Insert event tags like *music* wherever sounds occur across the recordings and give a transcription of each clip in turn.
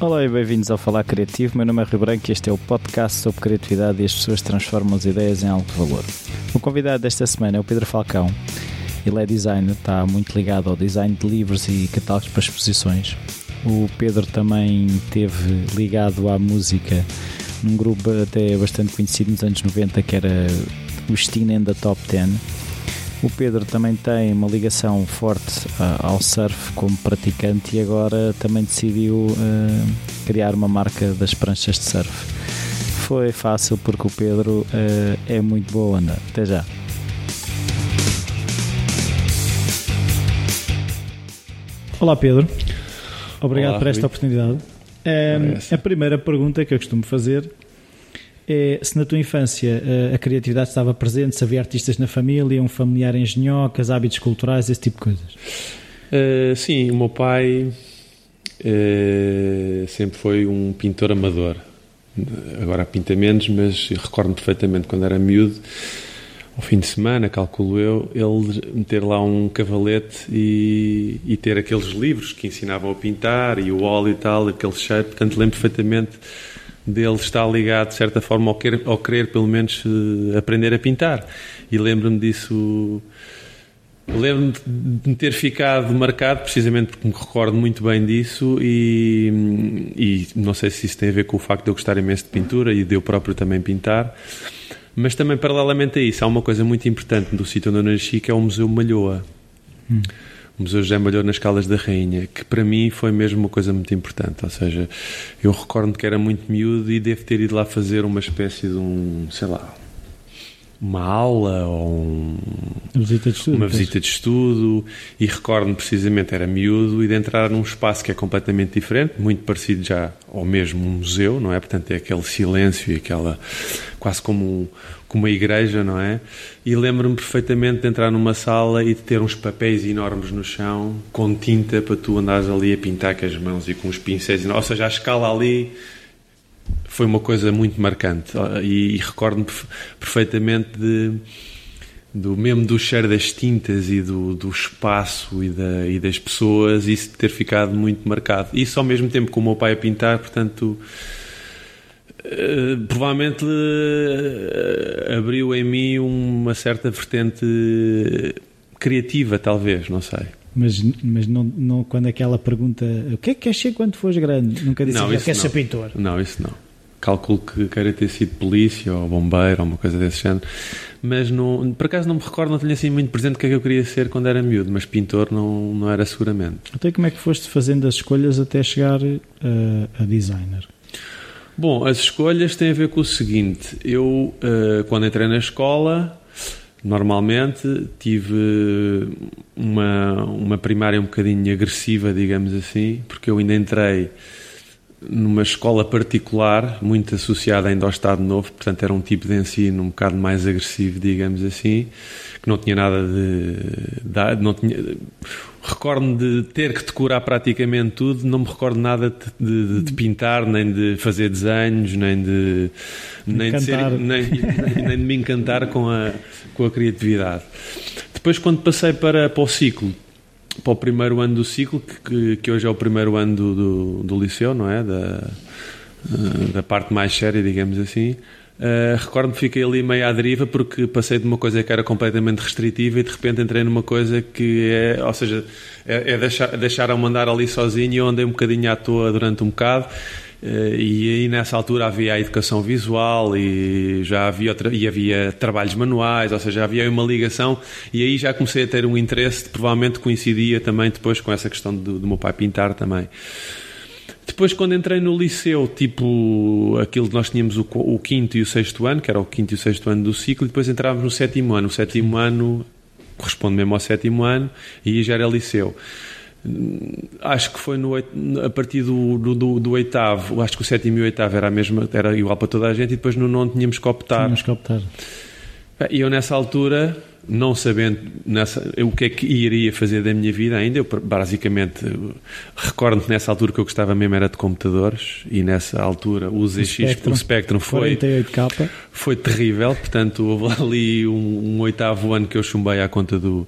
Olá e bem-vindos ao Falar Criativo. Meu nome é Rio Branco e este é o podcast sobre criatividade e as pessoas transformam as ideias em alto valor. O convidado desta semana é o Pedro Falcão. Ele é designer, está muito ligado ao design de livros e catálogos para exposições. O Pedro também teve ligado à música num grupo até bastante conhecido nos anos 90 que era o Steen and the Top Ten o Pedro também tem uma ligação forte uh, ao surf como praticante e agora também decidiu uh, criar uma marca das pranchas de surf. Foi fácil porque o Pedro uh, é muito boa onda. Até já. Olá Pedro, obrigado Olá, por esta Rui. oportunidade. a primeira pergunta que eu costumo fazer é se na tua infância a, a criatividade estava presente, se havia artistas na família, um familiar engenhocas, hábitos culturais, esse tipo de coisas. Uh, sim, o meu pai uh, sempre foi um pintor amador. Agora pinta menos, mas recordo-me perfeitamente quando era miúdo, ao fim de semana, calculo eu, ele meter lá um cavalete e, e ter aqueles livros que ensinavam a pintar e o óleo e tal, aquele cheiro. Portanto, lembro perfeitamente dele estar ligado, de certa forma, ao querer, ao querer pelo menos uh, aprender a pintar. E lembro-me disso. Lembro-me de ter ficado marcado, precisamente porque me recordo muito bem disso, e, e não sei se isso tem a ver com o facto de eu gostar imenso de pintura e de eu próprio também pintar. Mas também, paralelamente a isso, há uma coisa muito importante do sítio onde eu nasci, que é o Museu Malhoa. Hum o Museu José Malhou nas Calas da Rainha, que para mim foi mesmo uma coisa muito importante. Ou seja, eu recordo que era muito miúdo e devo ter ido lá fazer uma espécie de um, sei lá, uma aula ou um, uma visita de estudo. Uma visita de estudo e recordo-me precisamente, era miúdo, e de entrar num espaço que é completamente diferente, muito parecido já ao mesmo museu, não é? Portanto, é aquele silêncio e aquela. quase como, um, como uma igreja, não é? E lembro-me perfeitamente de entrar numa sala e de ter uns papéis enormes no chão com tinta para tu andares ali a pintar com as mãos e com os pincéis, ou seja, a escala ali foi uma coisa muito marcante. E, e recordo-me perfeitamente de, do mesmo do cheiro das tintas e do, do espaço e, da, e das pessoas isso ter ficado muito marcado. Isso ao mesmo tempo com o meu pai a pintar portanto uh, provavelmente uh, abriu em mim uma certa vertente criativa talvez não sei mas, mas não, não, quando aquela pergunta o que é que queres ser quando fores grande? Nunca disse que queres não. ser pintor. Não, isso não. Calculo que queira ter sido polícia ou bombeiro ou uma coisa desse género. Mas não, por acaso não me recordo, não tinha assim muito presente o que é que eu queria ser quando era miúdo, mas pintor não, não era seguramente. Então como é que foste fazendo as escolhas até chegar a, a designer? Bom, as escolhas têm a ver com o seguinte. Eu, uh, quando entrei na escola, normalmente tive uma, uma primária um bocadinho agressiva, digamos assim, porque eu ainda entrei numa escola particular, muito associada ainda ao Estado Novo, portanto era um tipo de ensino um bocado mais agressivo, digamos assim, que não tinha nada de... de não tinha, recordo-me de ter que decorar praticamente tudo, não me recordo nada de, de, de pintar, nem de fazer desenhos, nem de, nem de, ser, nem, nem, de me encantar com a, com a criatividade. Depois, quando passei para, para o ciclo, para o primeiro ano do ciclo, que, que hoje é o primeiro ano do, do, do liceu, não é? Da, da parte mais séria, digamos assim. Uh, Recordo-me que fiquei ali meio à deriva porque passei de uma coisa que era completamente restritiva e de repente entrei numa coisa que é, ou seja, é, é deixar, deixaram-me andar ali sozinho e eu andei um bocadinho à toa durante um bocado. Uh, e aí nessa altura havia a educação visual e já havia e havia trabalhos manuais, ou seja, havia uma ligação e aí já comecei a ter um interesse, provavelmente coincidia também depois com essa questão do, do meu pai pintar também. Depois, quando entrei no liceu, tipo aquilo que nós tínhamos o, o, quinto e o sexto ano, que era o quinto e o sexto ano do ciclo, e depois entrávamos no sétimo ano. O sétimo ano corresponde mesmo ao sétimo ano e aí já era liceu. Acho que foi no, a partir do, do, do, oitavo, acho que o sétimo e o oitavo era, a mesma, era igual para toda a gente, e depois no nono tínhamos que optar. Tínhamos que optar. E eu nessa altura não sabendo nessa, o que é que iria fazer da minha vida ainda, eu basicamente recordo-me nessa altura que eu gostava mesmo era de computadores e nessa altura o ZX, Spectrum, o Spectrum foi, 48K. foi terrível, portanto houve ali um, um, oitavo ano que eu chumbei à conta do,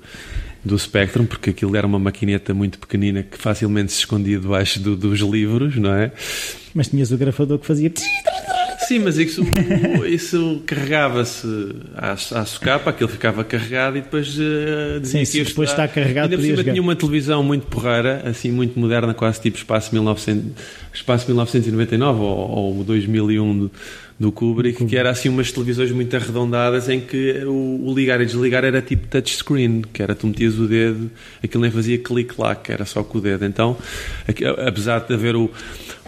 do Spectrum, porque aquilo era uma maquineta muito pequenina que facilmente se escondia debaixo do, dos livros, não é? Mas tinhas o grafador que fazia. Sim, mas isso, isso carregava-se à, à socapa, aquilo ficava carregado e depois uh, Sim, se depois está carregado Ainda por cima tinha uma televisão muito porreira, assim, muito moderna, quase tipo Espaço, 1900, espaço 1999 ou, ou 2001 do Kubrick, que era assim umas televisões muito arredondadas em que o, o, ligar e desligar era tipo touchscreen, que era tu metias o dedo, aquilo nem fazia clique-clac, era só com o dedo. Então, apesar de haver o,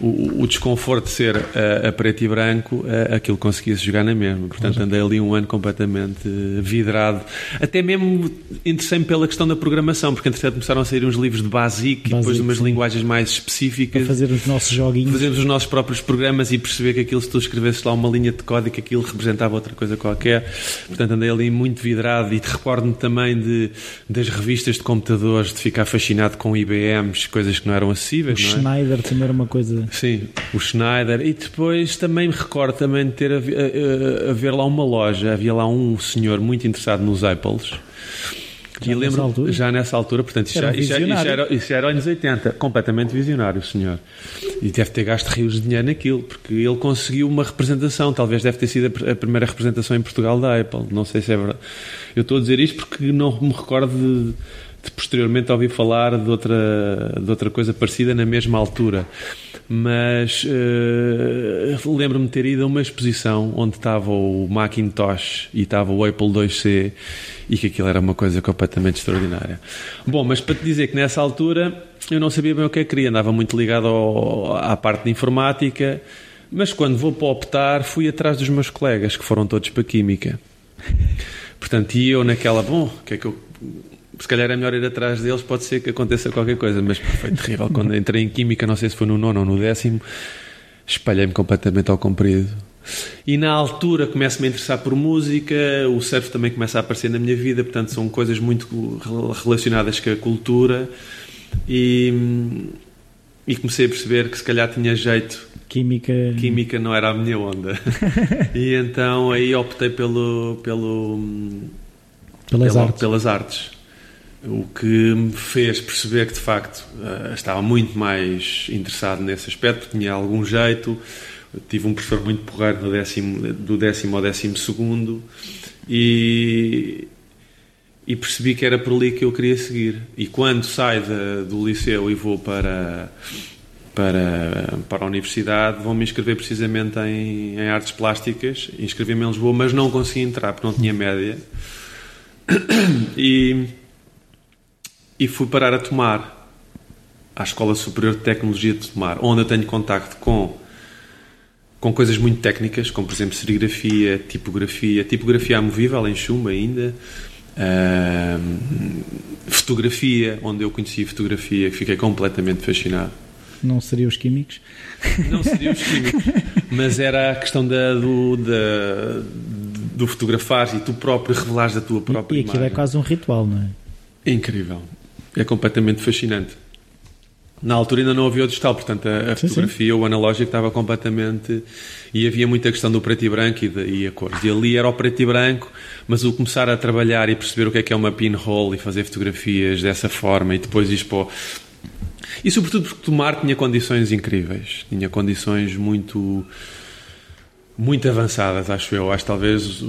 o, o desconforto de ser a, a, preto e branco, a, aquilo conseguia-se jogar na mesma. Portanto, andei ali um ano completamente vidrado. Até mesmo interessei-me pela questão da programação, porque entretanto começaram a sair uns livros de Basic, e depois umas sim. linguagens mais específicas. Para fazer os nossos joguinhos. Fazermos os nossos próprios programas e perceber que aquilo, se tu escrevesses lá uma linha de código, aquilo representava outra coisa qualquer. Portanto, andei ali muito vidrado e recordo-me também de, das revistas de computadores, de ficar fascinado com IBMs, coisas que não eram acessíveis. O é? Schneider também era uma coisa. Sim, o Schneider. E depois também me recordo também de ter a, a, a, a ver lá uma loja, havia lá um senhor muito interessado nos Apples já e lembro, nessa já nessa altura, portanto, isso, já, isso, isso, era, isso era anos 80, completamente visionário, o senhor. E deve ter gasto rios de dinheiro naquilo, porque ele conseguiu uma representação, talvez deve ter sido a primeira representação em Portugal da Apple, não sei se é verdade. Eu estou a dizer isto porque não me recordo de, de posteriormente ouvir falar de outra, de outra coisa parecida na mesma altura mas uh, lembro-me de ter ido a uma exposição onde estava o Macintosh e estava o Apple IIc e que aquilo era uma coisa completamente extraordinária. Bom, mas para te dizer que nessa altura eu não sabia bem o que é que queria, andava muito ligado ao, à parte de informática, mas quando vou para optar fui atrás dos meus colegas que foram todos para Química. Portanto, e eu naquela, bom, o que é que eu se calhar é melhor ir atrás deles, pode ser que aconteça qualquer coisa, mas foi terrível. Quando entrei em Química, não sei se foi no nono ou no décimo, espalhei-me completamente ao comprido. E na altura começo-me a interessar por música, o surf também começa a aparecer na minha vida, portanto são coisas muito relacionadas com a cultura e, e comecei a perceber que se calhar tinha jeito. Química. Química não era a minha onda. *laughs* e então aí optei pelo. pelo pelas, pela, artes. pelas artes o que me fez perceber que de facto eh, estava muito mais interessado nesse aspecto, tinha algum jeito. Tive um professor muito porreiro do décimo, do décimo ao décimo segundo e, e percebi que era por ali que eu queria seguir. E quando saio de, do liceu e vou para, para, para a universidade, vou me inscrever precisamente em, em artes plásticas. Inscrevi-me em Lisboa, mas não consegui entrar porque não tinha média. *coughs* E e fui parar a Tomar, à Escola Superior de Tecnologia de Tomar, onde eu tenho contacto com com coisas muito técnicas, como por exemplo serigrafia, tipografia, tipografia amovível em chumbo ainda, uh, fotografia, onde eu conheci fotografia, que fiquei completamente fascinado. Não seriam os químicos? Não seriam os químicos, *laughs* mas era a questão da, do, da, do fotografar e tu próprio revelares a tua própria e, e aquilo é imagem. é quase um ritual, não é? Incrível é completamente fascinante. Na altura ainda não havia o digital, portanto a, a sim, fotografia, sim. o analógico estava completamente. E havia muita questão do preto e branco e, de, e a cores. E ali era o preto e branco, mas o começar a trabalhar e perceber o que é que é uma pinhole e fazer fotografias dessa forma e depois para. E sobretudo porque Tomar tinha condições incríveis, tinha condições muito muito avançadas, acho eu. Acho talvez,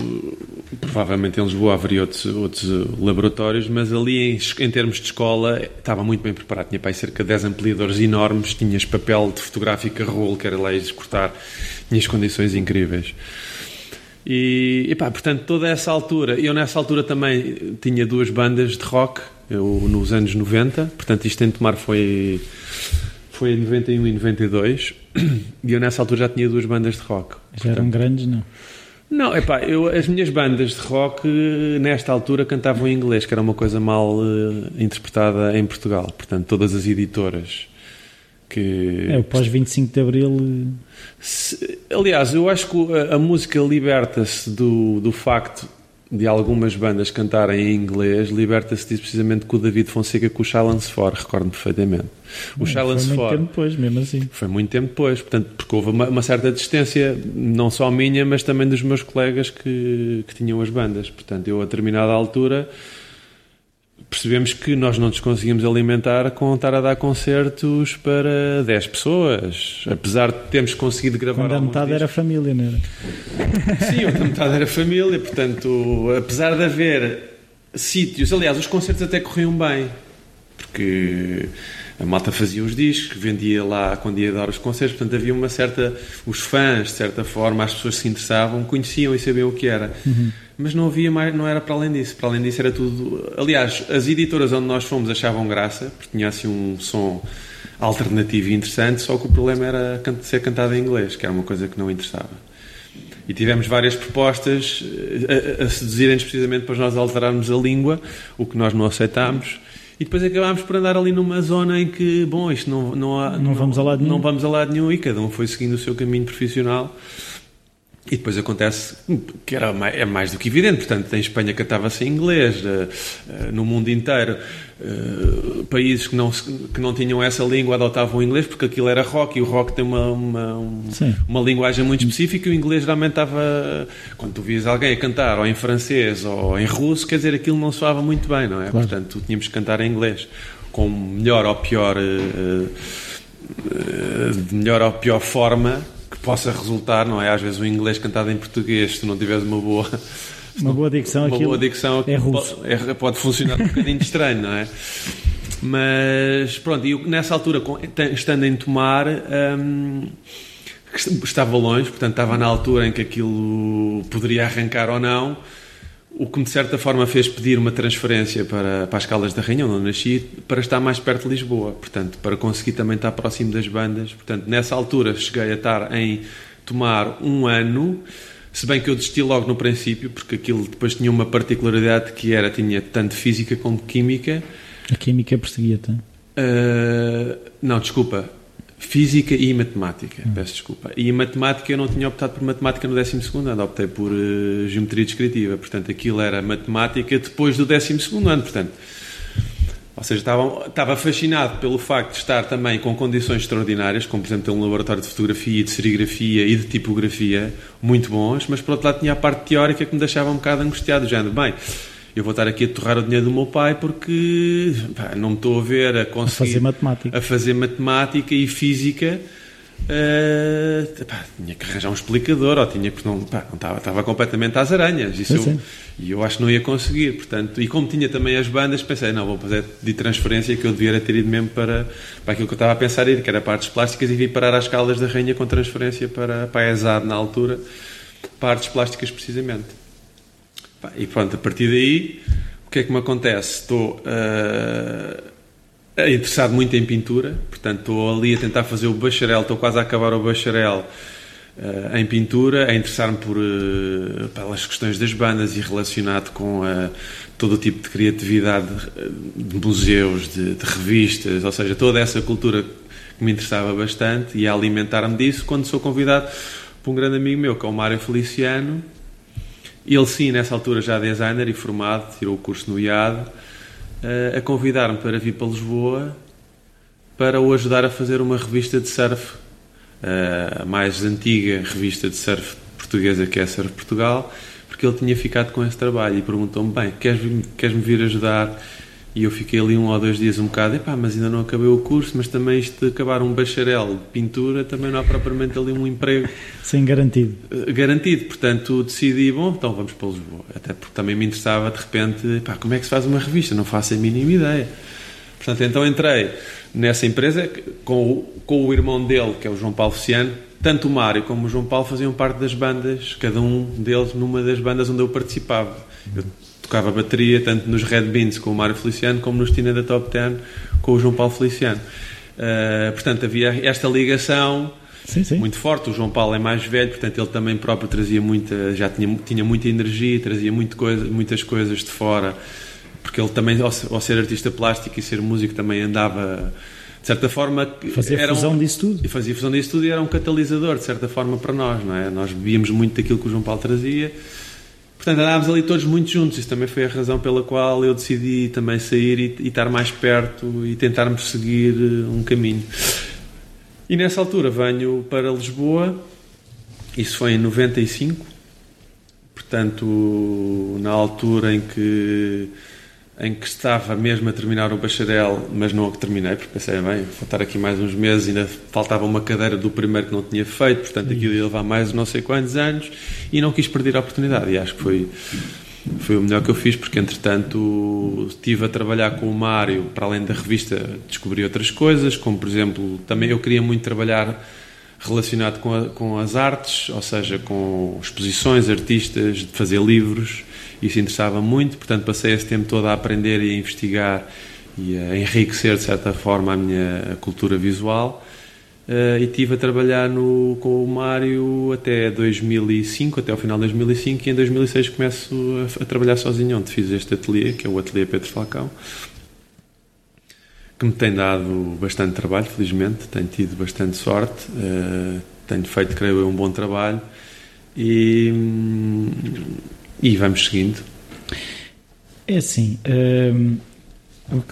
provavelmente em Lisboa haveria outros, outros laboratórios, mas ali em, em, termos de escola estava muito bem preparado. Tinha para cerca de 10 ampliadores enormes, tinhas papel de fotográfico a rolo, que era lá executar, tinhas condições incríveis. E, e pá, portanto, toda essa altura, eu nessa altura também tinha duas bandas de rock, eu, nos anos 90, portanto isto em Tomar foi foi em 91 e 92 e eu nessa altura já tinha duas bandas de rock. Já portanto, eram grandes, não? Não, epá, eu, as minhas bandas de rock nesta altura cantavam em inglês, que era uma coisa mal uh, interpretada em Portugal. Portanto, todas as editoras que. É, o pós-25 de Abril. Se, aliás, eu acho que a, a música liberta-se do, do facto de algumas bandas cantarem em inglês, liberta-se disso precisamente com o David Fonseca com o Silence For, recordo-me perfeitamente. O Silence foi muito tempo depois, mesmo assim. Foi muito tempo depois, portanto, porque houve uma, uma, certa distância, não só minha, mas também dos meus colegas que, que tinham as bandas. Portanto, eu a determinada altura percebemos que nós não nos conseguimos alimentar com estar a dar concertos para 10 pessoas, apesar de termos conseguido gravar Quando a metade discos. era família, não era? Sim, outra *laughs* metade era família, portanto, apesar de haver sítios, aliás, os concertos até corriam bem, porque a malta fazia os discos, vendia lá quando ia dar os concertos, portanto havia uma certa. Os fãs, de certa forma, as pessoas se interessavam, conheciam e sabiam o que era. Uhum. Mas não havia mais, não era para além disso. Para além disso era tudo. Aliás, as editoras onde nós fomos achavam graça, porque tinha assim um som alternativo e interessante, só que o problema era ser cantado em inglês, que era uma coisa que não interessava. E tivemos várias propostas eh, a, a seduzirem-nos precisamente para nós alterarmos a língua, o que nós não aceitámos. E depois acabámos por andar ali numa zona em que, bom, isto não, não, há, Não vamos a lado nenhum. Não vamos a lado nenhum e cada um foi seguindo o seu caminho profissional. E depois acontece que era mais, é mais do que evidente, portanto, em Espanha cantava-se em inglês, eh, eh, no mundo inteiro, eh, países que não, que não tinham essa língua adotavam o inglês porque aquilo era rock e o rock tem uma, uma, um- uma linguagem muito específica e o inglês realmente estava. Quando tu vias alguém a cantar ou em francês ou em russo, quer dizer, aquilo não soava muito bem, não é? Claro. Portanto, tínhamos que cantar em inglês, com melhor ou pior. de melhor ou pior forma possa resultar, não é? Às vezes o inglês cantado em português, se tu não tiveres uma boa, Uma boa dicção, uma boa dicção, é russo. pode, é- pode funcionar um bocadinho estranho, não é? Mas pronto, e nessa altura, estando em Tomar, hum, estava longe, portanto estava na altura em que aquilo poderia arrancar ou não. O que me de certa forma fez pedir uma transferência para, para as Caldas da Rainha, onde eu nasci, para estar mais perto de Lisboa, portanto, para conseguir também estar próximo das bandas. Portanto, nessa altura cheguei a estar em Tomar um ano, se bem que eu desisti logo no princípio, porque aquilo depois tinha uma particularidade que era, tinha tanto física como química. A química perseguia-te. Uh, não, desculpa. Física e matemática, peço desculpa. E em matemática eu não tinha optado por matemática no 12 ano, optei por uh, geometria descritiva. Portanto, aquilo era matemática depois do 12 ano. Portanto, ou seja, estava, estava fascinado pelo facto de estar também com condições extraordinárias, como por exemplo ter um laboratório de fotografia, de serigrafia e de tipografia muito bons, mas por outro lado tinha a parte teórica que me deixava um bocado angustiado, do género, bem, eu vou estar aqui a torrar o dinheiro do meu pai porque pá, não me estou a ver a conseguir fazer matemática. a fazer matemática e física. eh, pá, tinha que arranjar um explicador ou tinha que não, pá, não estava, estava completamente às aranhas isso eu- e eu acho que não ia conseguir portanto e como tinha também as bandas pensei não vou fazer de transferência que eu devia ter ido mesmo para, para aquilo que eu estava a pensar ir que era para artes plásticas e vim parar às Caldas da Rainha com transferência para, para a ESAD na altura para artes plásticas precisamente e pronto a partir daí o que é que me acontece? Estou eh, é interessado muito em pintura, portanto estou ali a tentar fazer o bacharel, estou quase a acabar o bacharel eh, em pintura, a interessar-me por eh, pelas questões das bandas e relacionado com eh, todo o tipo de criatividade eh, de museus, de, de revistas, ou seja, toda essa cultura que me interessava bastante e a alimentar-me disso quando sou convidado por um grande amigo meu, que é o Mário Feliciano, ele sim, nessa altura já designer e formado, tirou o curso no IAD, eh, a convidar-me para vir para Lisboa para o ajudar a fazer uma revista de surf, eh, a mais antiga revista de surf portuguesa que é Surf Portugal, porque ele tinha ficado com esse trabalho e perguntou-me, bem, queres-me queres vir ajudar? E eu fiquei ali um ou dois dias um bocado, epá, mas ainda não acabei o curso, mas também isto de acabar um bacharel de pintura, também não há propriamente ali um emprego *laughs* Sem garantido. eh, garantido. Portanto, decidi, bom, então vamos para Lisboa. Até porque também me interessava, de repente, pá, como é que se faz uma revista? Não faço a mínima ideia. Portanto, então entrei nessa empresa com o, com o irmão dele, que é o João PauloFiciano. Tanto o Mário como o João Paulo faziam parte das bandas, cada um deles numa das bandas onde eu participava. Eu tocava bateria tanto nos Red Beans com o Mário Feliciano como nos Tina da Top Ten com o João Paulo Feliciano. Eh, portanto, havia esta ligação Sim, sim. muito forte. O João Paulo é mais velho, portanto ele também próprio trazia muita, já tinha, tinha muita energia, trazia muito coisa, muitas coisas de fora, porque ele também, ao, se- ao ser artista plástico e ser músico, também andava, de certa forma, Fazer era um- fusão disso tudo. E fazia fusão disso tudo e era um catalisador, de certa forma, para nós, não é? Nós bebíamos muito daquilo que o João Paulo trazia. Portanto, andávamos ali todos muito juntos. Isso também foi a razão pela qual eu decidi também sair e, e estar mais perto e tentarmos seguir eh, um caminho. E nessa altura venho para Lisboa, isso foi em 95, portanto, na altura em que em que estava mesmo a terminar o bacharel, mas não o terminei, porque pensei, bem, vou estar aqui mais uns meses, ainda faltava uma cadeira do primeiro que não tinha feito, portanto aquilo ia levar mais não sei quantos anos, e não quis perder a oportunidade, e acho que foi, foi o melhor que eu fiz, porque entretanto estive a trabalhar com o Mário, para além da revista, descobri outras coisas, como por exemplo, também eu queria muito trabalhar relacionado com, a, com as artes, ou seja, com exposições, artistas, de fazer livros, isso interessava muito, portanto passei esse tempo todo a aprender e a investigar e a enriquecer de certa forma a minha cultura visual. Uh, e estive a trabalhar no, com o Mário até 2005, até ao final de 2005, e em 2006 começo a, a trabalhar sozinho, onde fiz este ateliê, que é o Ateliê Pedro Falcão, que me tem dado bastante trabalho, felizmente, tenho tido bastante sorte, uh, tenho feito, creio eu, um bom trabalho, e, e vamos seguindo. É assim, hum,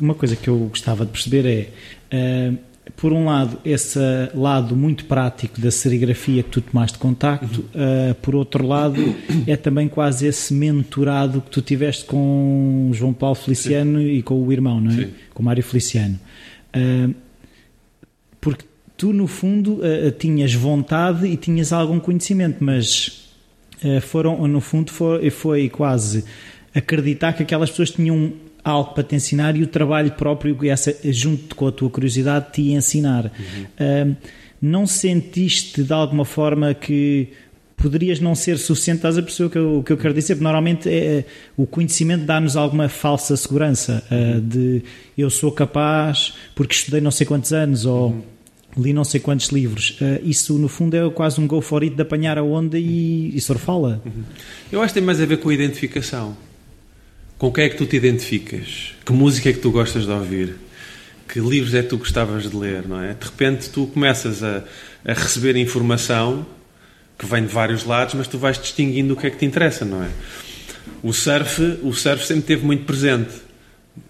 uma coisa que eu gostava de perceber é, hum, por um lado, esse lado muito prático da serigrafia que tu tomaste contacto, uhum. uh, por outro lado, é também quase esse mentorado que tu tiveste com João Paulo Feliciano Sim. e com o irmão, não é? Sim. Com Mário Feliciano. Uh, porque tu, no fundo, uh, tinhas vontade e tinhas algum conhecimento, mas eh, foram, no fundo, foi, foi quase acreditar que aquelas pessoas tinham algo para te ensinar e o trabalho próprio, essa, junto com a tua curiosidade, te ensinar. Uhum. Uh, não sentiste de alguma forma que poderias não ser suficiente, estás a perceber o que eu, o que eu quero dizer? Porque normalmente é, é o conhecimento dá-nos alguma falsa segurança uh, de eu sou capaz porque estudei não sei quantos anos ou. Uhum li não sei quantos livros. Uh, isso, no fundo, é quase um go for it de apanhar a onda e, e surfá-la. Eu acho que tem mais a ver com a identificação. Com o que é que tu te identificas? Que música é que tu gostas de ouvir? Que livros é que tu gostavas de ler, não é? De repente tu começas a, a receber informação que vem de vários lados, mas tu vais distinguindo o que é que te interessa, não é? O surf, o surf sempre teve muito presente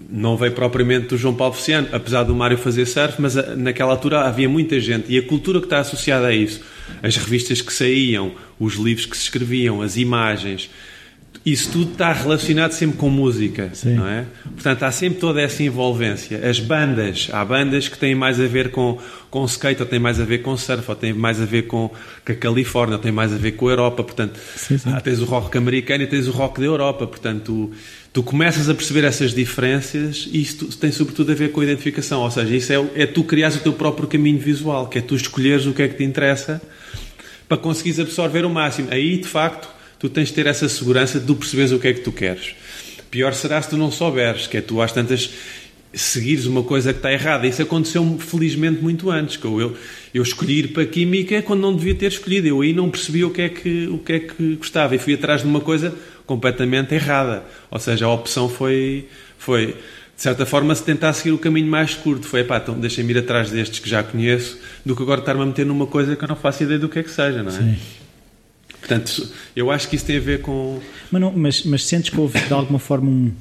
não veio propriamente do João Paulo Feliciano, apesar do Mário fazer surf, mas ah, naquela altura havia muita gente e a cultura que está associada a isso, as revistas que saíam, os livros que se escreviam, as imagens, isso tudo está relacionado sempre com música, Sim. não é? Portanto, há sempre toda essa envolvência. As bandas, há bandas que têm mais a ver com, com skate, ou têm mais a ver com surf, ou têm mais a ver com, com a Califórnia, ou têm mais a ver com a Europa. Portanto, sim, sim. tens o rock americano e tens o rock da Europa. Portanto, tu começas a perceber essas diferenças e isso tem sobretudo a ver com a identificação, ou seja, isso é, é tu criares o teu próprio caminho visual, que é tu escolheres o que é que te interessa para conseguires absorver o máximo. Aí, de facto, tu tens de ter essa segurança de tu perceberes o que é que tu queres. Pior será se tu não souberes, que é tu às tantas seguires uma coisa que está errada. Isso aconteceu felizmente muito antes, que eu, eu escolhi ir para a Química quando não devia ter escolhido. Eu aí não percebi o que é que, o que, é que gostava e fui atrás de uma coisa completamente errada. Ou seja, a opção foi, foi de certa forma, se tentar seguir o caminho mais curto. Foi, pá, então deixem-me ir atrás destes que já conheço, do que agora estar-me a meter numa coisa que eu não faço ideia do que é que seja, não é? Sim. Portanto, eu acho que isso tem a ver com. Mas, não, mas, mas sentes que houve de alguma forma um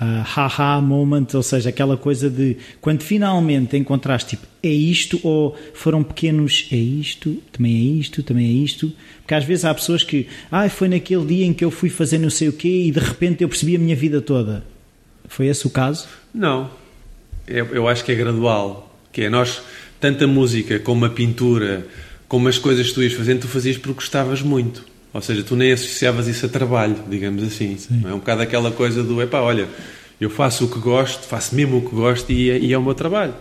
uh, haha moment, ou seja, aquela coisa de quando finalmente encontraste tipo é isto ou foram pequenos é isto, também é isto, também é isto, porque às vezes há pessoas que ah, foi naquele dia em que eu fui fazer não sei o quê e de repente eu percebi a minha vida toda. Foi esse o caso? Não, eu, eu acho que é gradual, que é nós tanto a música como a pintura, como as coisas que tu ias fazendo, tu fazias porque gostavas muito. Ou seja, tu nem associavas isso a trabalho, digamos assim. É um bocado aquela coisa do, epá, olha, eu faço o que gosto, faço mesmo o que gosto e, é, e é o meu trabalho.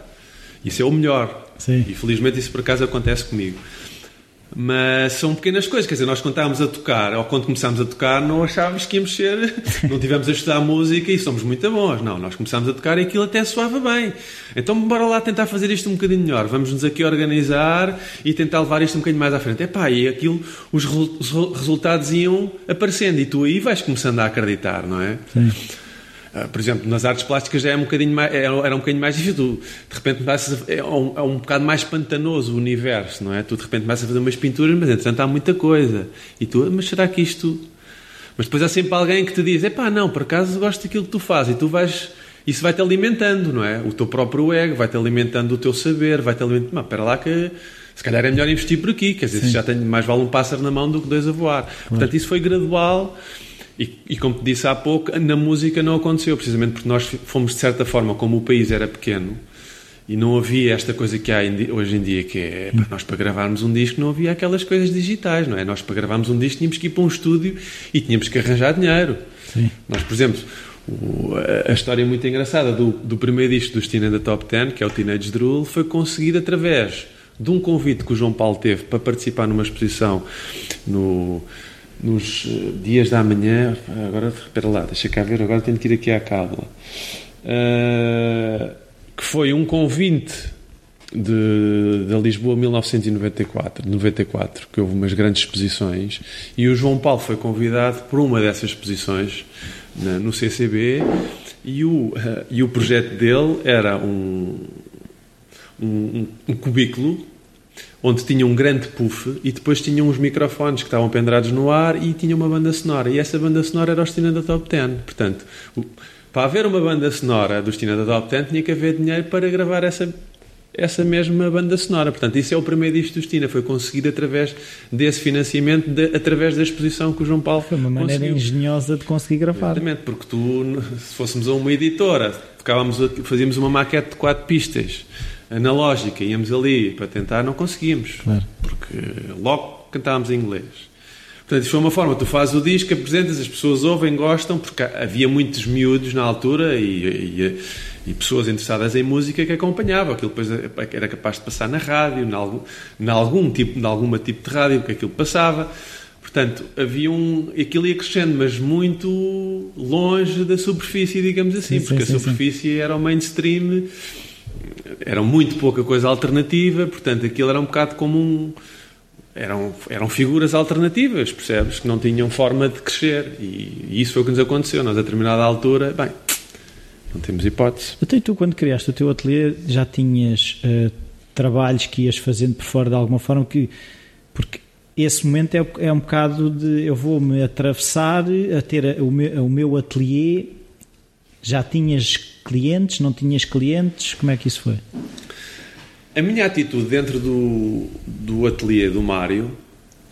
Isso é o melhor. Sim. E felizmente isso por acaso acontece comigo. Mas são pequenas coisas, quer dizer, nós quando estávamos a tocar, ou quando começámos a tocar, não achávamos que íamos ser, *laughs* não tivemos a estudar música e somos muito bons. Não, nós começámos a tocar e aquilo até soava bem. Então bora lá tentar fazer isto um bocadinho melhor. Vamos nos aqui organizar e tentar levar isto um bocadinho mais à frente. Epá, e aquilo, os, resultados iam aparecendo e tu aí vais começando a acreditar, não é? Sim. Ah, por exemplo, nas artes plásticas já é um bocadinho mais, é, era um bocadinho mais difícil. De repente é um, é um bocado mais pantanoso o universo, não é? Tu de repente começas a fazer umas pinturas, mas entretanto há muita coisa. E tu, mas será que isto. Mas depois há sempre alguém que te diz: é pá, não, por acaso gosto daquilo que tu fazes. E tu vais. Isso vai-te alimentando, não é? O teu próprio ego vai-te alimentando o teu saber, vai-te alimentando. Mas espera lá que. Se calhar é melhor investir por aqui, quer dizer, já tenho, mais vale um pássaro na mão do que dois a voar. Portanto, isso foi gradual E, e, como te disse há pouco, na música não aconteceu, precisamente porque nós fomos, de certa forma, como o país era pequeno e não havia esta coisa que há hoje em dia, que é para nós para gravarmos um disco não havia aquelas coisas digitais, não é? Nós para gravarmos um disco tínhamos que ir para um estúdio e tínhamos que arranjar dinheiro. Sim. Nós, por exemplo, o, a, a, história muito engraçada do, do primeiro disco do Teen da Top Ten, que é o Teenage Drool, foi conseguido através de um convite que o João Paulo teve para participar numa exposição no nos eh, dias da manhã. Agora, espera lá, deixa cá ver, agora tenho que ir aqui à cábula. Uh, que foi um convite de, da Lisboa 1994, 94, que houve umas grandes exposições, e o João Paulo foi convidado por uma dessas exposições na, no CCB, e o, uh, e o projeto dele era um, um, um cubículo onde tinha um grande puff e depois tinha uns microfones que estavam pendurados no ar e tinha uma banda sonora. E essa banda sonora era o Stina da Top Ten. Portanto, para haver uma banda sonora do Stina da Top Ten tinha que haver dinheiro para gravar essa, essa mesma banda sonora. Portanto, isso é o primeiro disco do Stina. Foi conseguido através desse financiamento, de, através da exposição que o João Paulo Foi uma maneira conseguiu. engenhosa de conseguir gravar. Exatamente, porque tu, se fôssemos a uma editora, fazíamos uma maquete de quatro pistas analógica, íamos ali para tentar, não conseguimos. Claro. Porque logo cantávamos em inglês. Portanto, isso foi uma forma, tu fazes o disco, apresentas, as pessoas ouvem, gostam, porque havia muitos miúdos na altura e, e, e pessoas interessadas em música que acompanhavam. Aquilo depois era capaz de passar na rádio, em algum, em algum tipo, em alguma tipo de rádio que aquilo passava. Portanto, havia um. Aquilo ia crescendo, mas muito longe da superfície, digamos assim, sim, porque sim, a superfície sim. era o mainstream era muito pouca coisa alternativa, portanto aquilo era um bocado como um. Eram, eram figuras alternativas, percebes? Que não tinham forma de crescer. E, e isso foi o que nos aconteceu. Nós, a determinada altura, bem, não temos hipótese. Até tu, quando criaste o teu ateliê, já tinhas uh, trabalhos que ias fazendo por fora de alguma forma que. Porque esse momento é, é um bocado de eu vou-me atravessar a ter o meu, o meu ateliê. Já tinhas clientes, não tinhas clientes? Como é que isso foi? A minha atitude dentro do, do ateliê do Mário,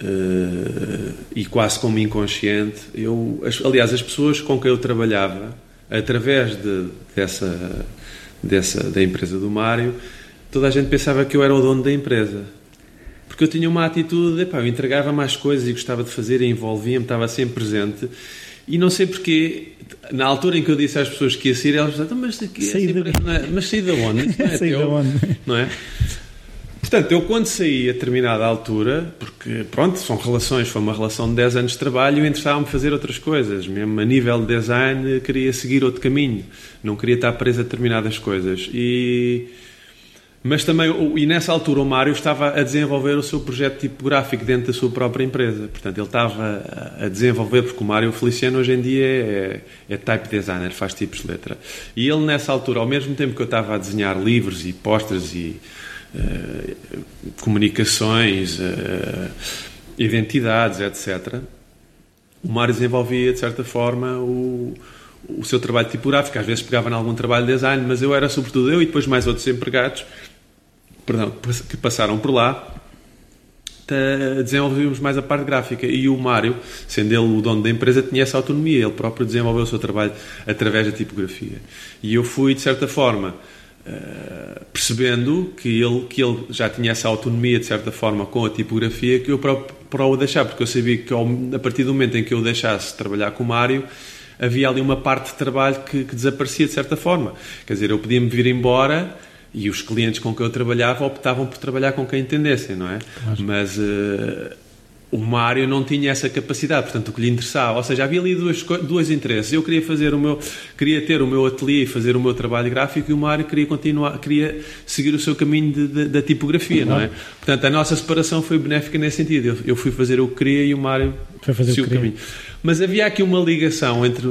uh, e quase como inconsciente, eu, as, aliás, as pessoas com quem eu trabalhava, através de, dessa, dessa, da empresa do Mário, toda a gente pensava que eu era o dono da empresa. Porque eu tinha uma atitude, epá, eu entregava mais coisas e gostava de fazer, envolvia-me, estava sempre presente. E não sei porquê, na altura em que eu disse às pessoas que ia sair, elas disseram, mas, aqui, saí de... é, mas saí de onde? Não é *laughs* saí de onde? Não é? Portanto, eu quando saí a determinada altura, porque pronto, são relações, foi uma relação de 10 anos de trabalho, eu interessava-me fazer outras coisas, mesmo a nível de design, queria seguir outro caminho, não queria estar preso a determinadas coisas. E mas também, e nessa altura, o Mário estava a desenvolver o seu projeto tipográfico dentro da sua própria empresa. Portanto, ele estava a desenvolver, porque o Mário Feliciano hoje em dia é, é type designer, faz tipos de letra. E ele, nessa altura, ao mesmo tempo que eu estava a desenhar livros e posters e uh, comunicações, uh, identidades, etc., o Mário desenvolvia, de certa forma, o o seu trabalho tipográfico, às vezes pegava em algum trabalho de design, mas eu era sobretudo eu e depois mais outros empregados perdão, que passaram por lá, desenvolvemos mais a parte gráfica e o Mário, sendo ele o dono da empresa, tinha essa autonomia, ele próprio desenvolveu o seu trabalho através da tipografia. E eu fui, de certa forma, eh, percebendo que ele, que ele já tinha essa autonomia, de certa forma, com a tipografia, que eu próprio para o deixar, porque eu sabia que a partir do momento em que eu deixasse de trabalhar com o Mário, havia ali uma parte de trabalho que, que desaparecia de certa forma. Quer dizer, eu podia-me vir embora e os clientes com quem eu trabalhava optavam por trabalhar com quem entendessem, não é? Claro. Mas uh, o Mário não tinha essa capacidade, portanto o que lhe interessava, ou seja, havia ali dois, dois interesses. Eu queria fazer o meu, queria ter o meu ateliê e fazer o meu trabalho gráfico e o Mário queria continuar, queria seguir o seu caminho de, de, da tipografia, não é? Portanto, a nossa separação foi benéfica nesse sentido. Eu, eu fui fazer o que queria e o Mário foi fazer o, o caminho. Mas havia aqui uma ligação entre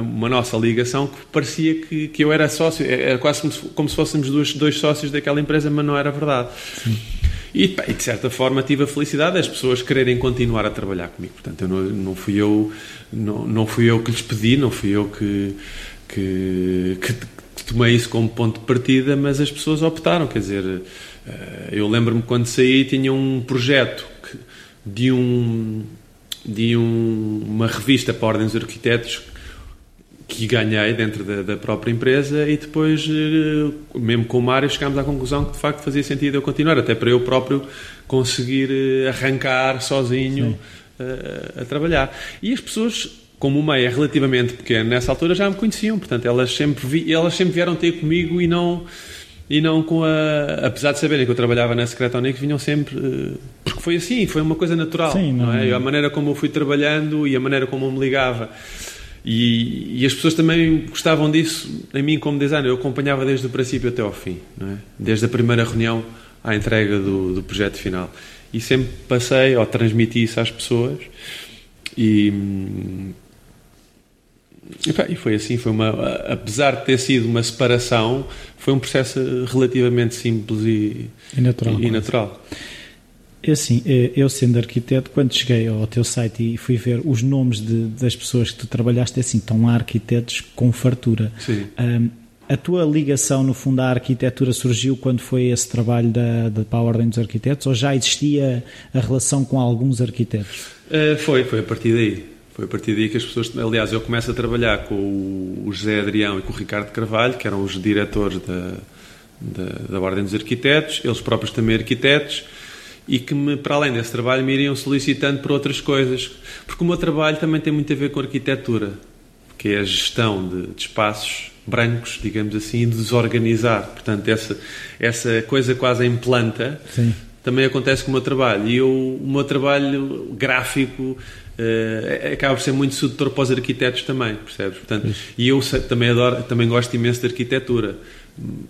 uma nossa ligação que parecia que, que eu era sócio, era quase como se, como se fôssemos dois, dois sócios daquela empresa, mas não era verdade. Sim. E, e, de certa forma tive a felicidade das pessoas quererem continuar a trabalhar comigo. Portanto, eu não, não fui eu não, não fui eu que lhes pedi, não fui eu que, que, que tomei isso como ponto de partida, mas as pessoas optaram. Quer dizer, eh, eu lembro-me quando saí tinha um projeto de um de um, uma revista para Ordem dos Arquitetos que ganhei dentro da, da, própria empresa e depois, eh, mesmo com o Mário, chegámos à conclusão que de facto fazia sentido eu continuar, até para eu próprio conseguir eh, arrancar sozinho a, eh, a trabalhar. E as pessoas como o meio é relativamente pequeno, nessa altura já me conheciam, portanto elas sempre, vi, elas sempre vieram ter comigo e não e não com a. Apesar de saberem que eu trabalhava na Secretonic, vinham sempre. Porque foi assim, foi uma coisa natural. Sim, não, não é? A maneira como eu fui trabalhando e a maneira como eu me ligava e, e, as pessoas também gostavam disso em mim como designer. Eu acompanhava desde o princípio até ao fim, é? desde a primeira reunião à entrega do, do, projeto final. E sempre passei ou transmiti isso às pessoas. E, e foi assim, foi uma, apesar de ter sido uma separação, foi um processo relativamente simples e, e natural. E, e natural. É assim, é, eu sendo arquiteto, quando cheguei ao teu site e fui ver os nomes de, das pessoas que tu trabalhaste, é assim, estão arquitetos com fartura. Sim. Um, a tua ligação, no fundo, à arquitetura surgiu quando foi esse trabalho da, da, para a Ordem dos Arquitetos ou já existia a relação com alguns arquitetos? Uh, foi, foi a partir daí. Foi a partir daí que as pessoas. Aliás, eu começo a trabalhar com o José Adrião e com o Ricardo Carvalho, que eram os diretores da, da, da Ordem dos Arquitetos, eles próprios também arquitetos e que, me, para além desse trabalho, me iriam solicitando por outras coisas. Porque o meu trabalho também tem muito a ver com arquitetura, que é a gestão de, de espaços brancos, digamos assim, e de desorganizar. Portanto, essa, essa coisa quase em planta Sim. também acontece com o meu trabalho. E eu, o meu trabalho gráfico Uh, acaba por ser muito sedutor para os arquitetos também, percebes? Portanto, e eu também adoro, também gosto imenso de arquitetura,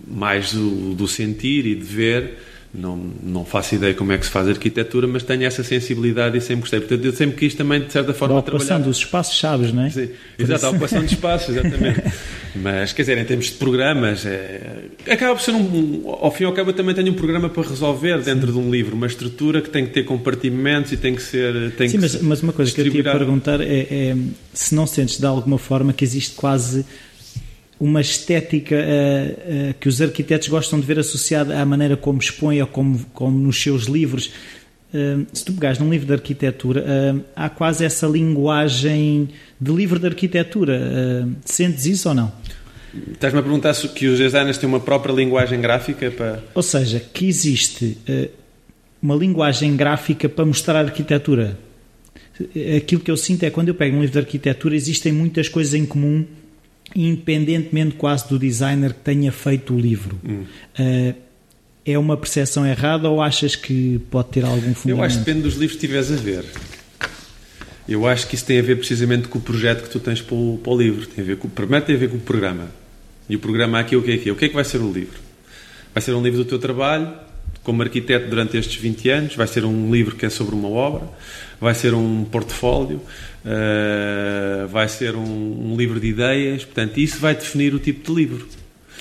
mais do, do sentir e de ver não, não faço ideia como é que se faz arquitetura, mas tenho essa sensibilidade e sempre gostei. Portanto, eu sempre quis também, de certa forma, a ocupação trabalhar. dos espaços-chaves, não é? Sim, exato, a ocupação de espaços, *laughs* exatamente. Mas, quer dizer, em termos de programas, é, acaba por ser um. Ao fim e ao cabo, eu também tenho um programa para resolver dentro Sim. de um livro, uma estrutura que tem que ter compartimentos e tem que ser. Tem Sim, que mas, mas uma coisa que eu te ia perguntar é, é se não sentes de alguma forma que existe quase uma estética uh, uh, que os arquitetos gostam de ver associada à maneira como expõem ou como, como nos seus livros. Uh, se tu pegares num livro de arquitetura, há quase essa linguagem de livro de arquitetura. sentes isso ou não? Estás-me a perguntar se que os designers têm uma própria linguagem gráfica para. Ou seja, que existe uma linguagem gráfica para mostrar a arquitetura. Aquilo que eu sinto é quando eu pego um livro de arquitetura, existem muitas coisas em comum independentemente quase do designer que tenha feito o livro. Hum. É uma percepção errada ou achas que pode ter algum fundamento? Eu acho que depende dos livros que estiveres a ver. Eu acho que isso tem a ver precisamente com o projeto que tu tens para o, para o livro. Tem a ver com, primeiro tem a ver com o programa. E o programa aqui, o que é que é? O que é que vai ser o livro? Vai ser um livro do teu trabalho, como arquiteto durante estes 20 anos, vai ser um livro que é sobre uma obra, vai ser um portfólio, uh, vai ser um, um, livro de ideias, portanto, isso vai definir o tipo de livro.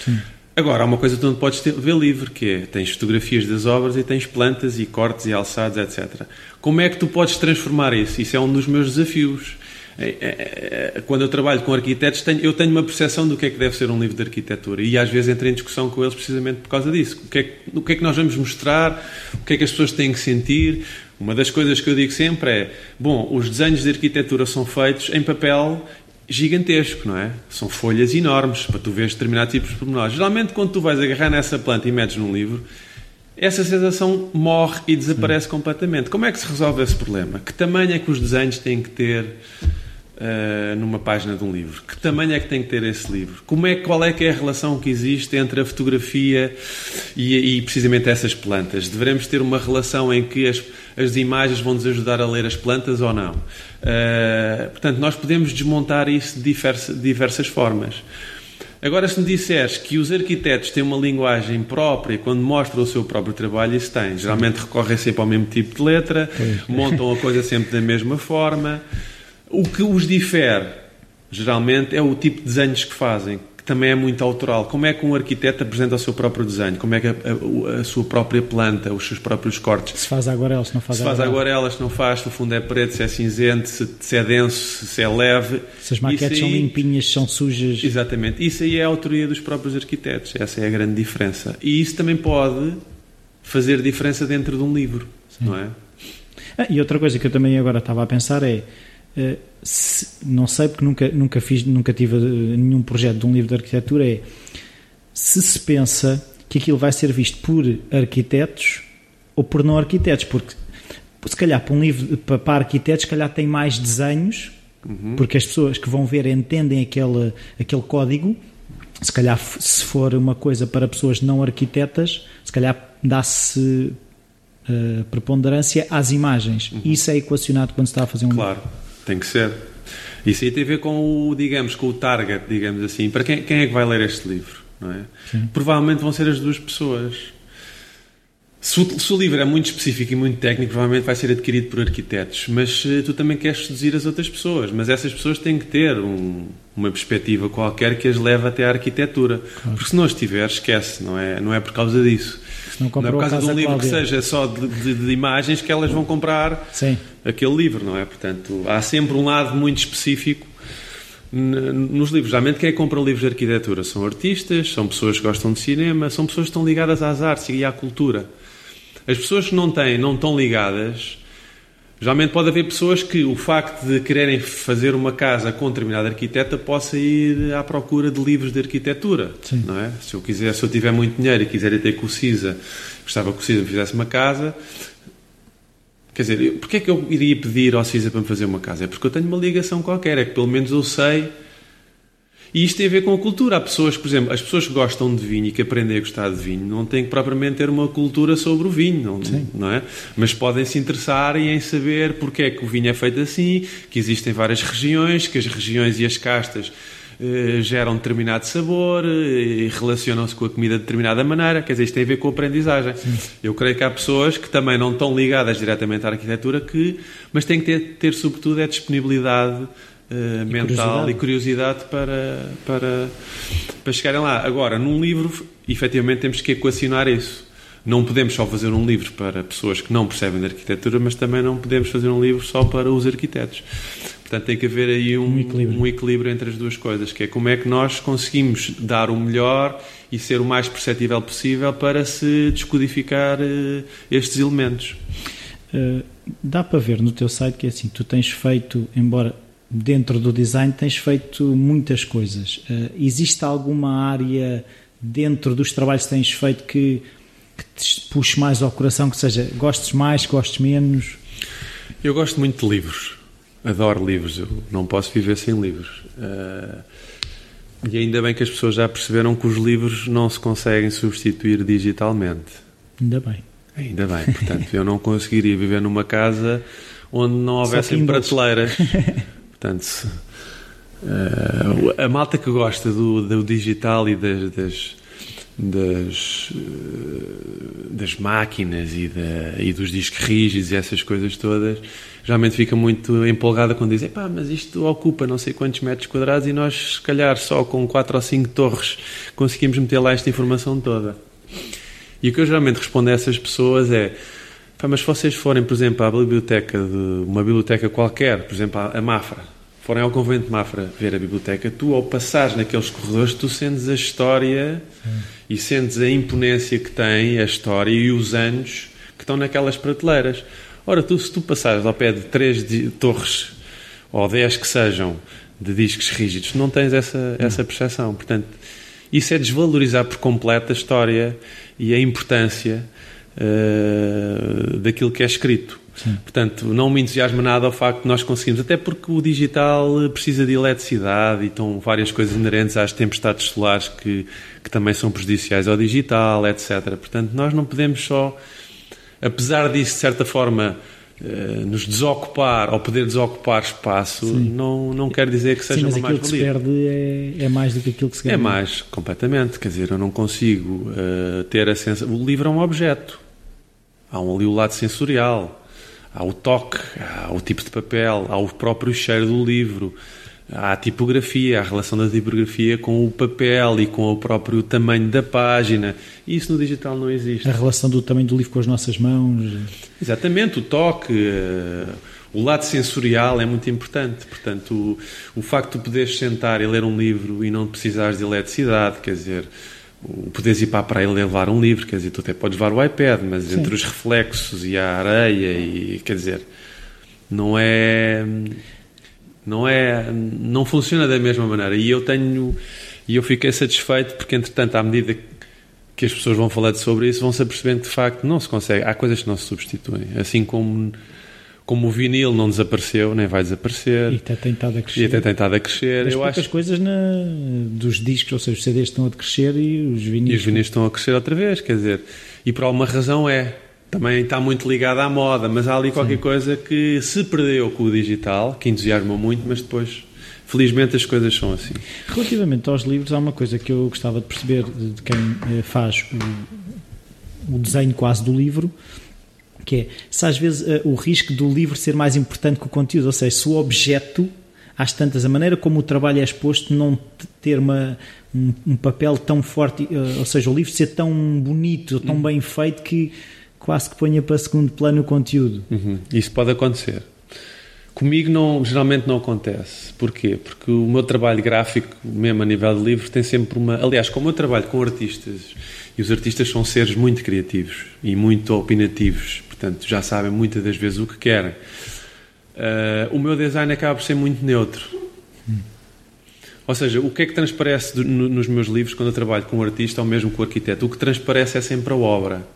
Sim. Agora, há uma coisa que tu não podes ter, ver livre, que é, tens fotografias das obras e tens plantas e cortes e alçados, etc. Como é que tu podes transformar isso? Isso é um dos meus desafios. É, é, é, quando eu trabalho com arquitetos, tenho, eu tenho uma percepção do que é que deve ser um livro de arquitetura e às vezes entro em discussão com eles precisamente por causa disso. O que, é, o que é que nós vamos mostrar? O que é que as pessoas têm que sentir? Uma das coisas que eu digo sempre é: bom, os desenhos de arquitetura são feitos em papel gigantesco, não é? São folhas enormes para tu veres determinados tipos de pormenores. Geralmente, quando tu vais agarrar nessa planta e metes num livro, essa sensação morre e desaparece Sim. completamente. Como é que se resolve esse problema? Que tamanho é que os desenhos têm que ter? uh, numa página de um livro? Que tamanho é que tem que ter esse livro? Como é, qual é que é a relação que existe entre a fotografia e, e precisamente essas plantas? Devemos ter uma relação em que as, as imagens vão nos ajudar a ler as plantas ou não? Uh, portanto, nós podemos desmontar isso de diversa, diversas formas. Agora, se me disseres que os arquitetos têm uma linguagem própria quando mostram o seu próprio trabalho, isso tem. Geralmente recorrem sempre ao mesmo tipo de letra, montam a coisa sempre da mesma forma. O que os difere, geralmente, é o tipo de desenhos que fazem, também é muito autoral. Como é que um arquiteto apresenta o seu próprio desenho? Como é que a, a, a sua própria planta, os seus próprios cortes? Se faz aguarela, se não faz Se faz aguarela, se não faz, se o fundo é preto, se é cinzento, se, se é denso, se é leve. Se as maquetes aí, são limpinhas, são sujas. Exatamente. Isso aí é a autoria dos próprios arquitetos. Essa é a grande diferença. E isso também pode fazer diferença dentro de um livro, Sim. não é? Ah, e outra coisa que eu também agora estava a pensar é, se, não sei porque nunca, nunca fiz, nunca tive nenhum projeto de um livro de arquitetura, é se se pensa que aquilo vai ser visto por arquitetos ou por não arquitetos, porque se calhar para um livro para, para arquitetos, se calhar tem mais desenhos, uhum. porque as pessoas que vão ver entendem aquele, aquele código. Se calhar, se for uma coisa para pessoas não arquitetas, se calhar dá-se uh, preponderância às imagens. Uhum. Isso é equacionado quando se está a fazer um claro, livro. Tem que ser. Isso aí tem a ver com o, digamos, com o target, digamos assim. Para quem, quem é que vai ler este livro? Não é? Provavelmente vão ser as duas pessoas. Se o, se o, livro é muito específico e muito técnico, provavelmente vai ser adquirido por arquitetos, mas uh, tu também queres seduzir as outras pessoas. Mas essas pessoas têm que ter um, uma perspectiva qualquer que as leve até à arquitetura. Claro. Porque se não estiver, esquece, não é, não é por causa disso. Não, é por causa de um livro Cláudia. que seja só de, de, de, imagens que elas vão comprar Sim. aquele livro, não é? Portanto, há sempre um lado muito específico nos livros. Geralmente quem que compra livros de arquitetura? São artistas, são pessoas que gostam de cinema, são pessoas que estão ligadas às artes e à cultura. As pessoas que não têm, não estão ligadas, geralmente pode haver pessoas que o facto de quererem fazer uma casa com determinada arquiteta possa ir à procura de livros de arquitetura, Sim. não é? Se eu quiser, se eu tiver muito dinheiro e quiser ir ter com o CISA, gostava que o CISA me fizesse uma casa, Quer dizer, porquê é que eu iria pedir ao CISA para me fazer uma casa? É porque eu tenho uma ligação qualquer, é que pelo menos eu sei e isto tem a ver com a cultura. Há pessoas, por exemplo, as pessoas que gostam de vinho e que aprendem a gostar de vinho não têm que propriamente ter uma cultura sobre o vinho, não, não é? Mas podem se interessar em saber porque é que o vinho é feito assim, que existem várias regiões, que as regiões e as castas eh, geram determinado sabor eh, e relacionam-se com a comida de determinada maneira. Quer dizer, isto tem a ver com a aprendizagem. Sim. Eu creio que há pessoas que também não estão ligadas diretamente à arquitetura, que, mas têm que ter, ter sobretudo, a disponibilidade Uh, mental curiosidade. e curiosidade para, para, para chegarem lá. Agora, num livro, efetivamente temos que equacionar isso. Não podemos só fazer um livro para pessoas que não percebem de arquitetura, mas também não podemos fazer um livro só para os arquitetos. Portanto, tem que haver aí um, um, equilíbrio. um equilíbrio entre as duas coisas, que é como é que nós conseguimos dar o melhor e ser o mais perceptível possível para se descodificar uh, estes elementos. Uh, dá para ver no teu site que é assim, tu tens feito, embora dentro do design tens feito muitas coisas. Uh, existe alguma área dentro dos trabalhos que tens feito que, que te puxe mais ao coração, que seja, gostes mais, gostes menos? Eu gosto muito de livros. Adoro livros. Eu não posso viver sem livros. Uh, e ainda bem que as pessoas já perceberam que os livros não se conseguem substituir digitalmente. Ainda bem. Ainda bem. Portanto, eu não conseguiria viver numa casa onde não houvessem prateleiras. *laughs* Portanto, uh, a malta que gosta do, do digital e das, das, das, uh, das máquinas e, da, e, dos discos rígidos e essas coisas todas, geralmente fica muito empolgada quando dizem pá, mas isto ocupa não sei quantos metros quadrados e nós, se calhar, só com 4 ou 5 torres conseguimos meter lá esta informação toda. E o que eu geralmente respondo a essas pessoas é mas se vocês forem, por exemplo, à biblioteca de uma biblioteca qualquer, por exemplo, a Mafra, forem ao convento de Mafra ver a biblioteca, tu ao passares naqueles corredores, tu sentes a história Sim. e sentes a imponência que tem a história e os anos que estão naquelas prateleiras. Ora, tu, se tu passares ao pé de três de, torres ou dez que sejam de discos rígidos, não tens essa, essa percepção. Portanto, isso é desvalorizar por completo a história e a importância uh, daquilo que é escrito. Sim. Portanto, não me entusiasma nada ao facto de nós conseguimos, até porque o digital precisa de eletricidade e estão várias coisas inerentes às tempestades solares que, que também são prejudiciais ao digital, etc. Portanto, nós não podemos só, apesar disso, de certa forma, Uh, nos desocupar ou poder desocupar espaço Sim. não, não quer dizer que seja Sim, mas uma mais valia. que se perde é, é, mais do que aquilo que se ganha. É mais, completamente. Quer dizer, eu não consigo uh, ter a sensação. O livro é um objeto. Há um ali o lado sensorial, há o toque, há o tipo de papel, há o próprio cheiro do livro, há a tipografia, a relação da tipografia com o papel e com o próprio tamanho da página. Isso no digital não existe. A relação do tamanho do livro com as nossas mãos. Exatamente, o toque. Eh, o lado sensorial é muito importante. Portanto, o, o facto de poderes sentar e ler um livro e não precisares de eletricidade, quer dizer, poderes ir para a praia levar um livro, quer dizer, tu até podes levar o iPad, mas Sim. entre os reflexos e a areia, e quer dizer, não é. Não é. Não funciona da mesma maneira. E eu tenho. E eu fiquei satisfeito porque, entretanto, à medida que as pessoas vão falando sobre isso, vão se apercebendo que de facto não se consegue. Há coisas que não se substituem. Assim como como o vinil não desapareceu, nem vai desaparecer. E até tem estado a crescer. E até tem estado a crescer. As eu poucas acho... coisas na, dos discos, ou seja, os CDs estão a crescer e os vinis... E os vinis estão a crescer outra vez, quer dizer, e por alguma razão é. Também está muito ligado à moda, mas há ali qualquer Sim. coisa que se perdeu com o digital, que entusiasma muito, mas depois, felizmente, as coisas são assim. Relativamente aos livros, há uma coisa que eu gostava de perceber de quem eh, faz o, o desenho quase do livro, que é se às vezes uh, o risco do livro ser mais importante que o conteúdo, ou seja, se o objeto, às tantas, a maneira como o trabalho é exposto, não ter uma, um, um papel tão forte, uh, ou seja, o livro ser tão bonito, tão uhum. bem feito que quase que ponha para segundo plano o conteúdo. Uhum. Isso pode acontecer. Comigo não, geralmente não acontece. Porquê? Porque o meu trabalho gráfico, mesmo a nível de livro, tem sempre uma. Aliás, como eu trabalho com artistas, e os artistas são seres muito criativos e muito opinativos, portanto já sabem muitas das vezes o que querem. Uh, o meu design acaba por ser muito neutro. Hum. Ou seja, o que é que transparece do, no, nos meus livros quando eu trabalho com o artista ou mesmo com o arquiteto? O que transparece é sempre a obra.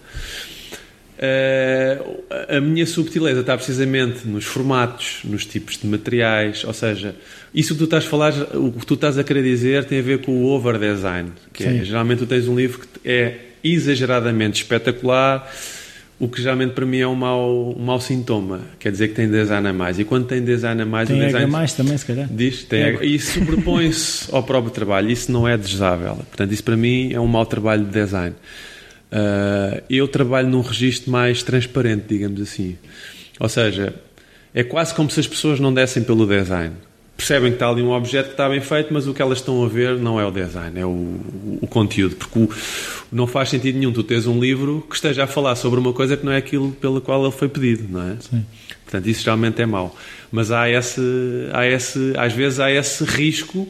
Uh, a minha subtileza está precisamente nos formatos, nos tipos de materiais, ou seja, isso que tu estás a falar, o que tu estás a querer dizer tem a ver com o over design, que é, geralmente tu tens um livro que é exageradamente espetacular, o que geralmente para mim é um mau, um mau sintoma. Quer dizer que tem design a mais. E quando tem design a mais... Tem design mais também, se calhar. Diz, tem é. E sobrepõe-se *laughs* ao próprio trabalho. Isso não é desejável. Portanto, isso para mim é um mau trabalho de design. Uh, eu trabalho num registro mais transparente, digamos assim. Ou seja, é quase como se as pessoas não dessem pelo design percebem que está ali um objeto que está bem feito, mas o que elas estão a ver não é o design, é o, o conteúdo. Porque o, não faz sentido nenhum tu teres um livro que esteja a falar sobre uma coisa que não é aquilo pela qual ele foi pedido, não é? Sim. Portanto, isso realmente é mau. Mas há esse, há esse, às vezes há esse risco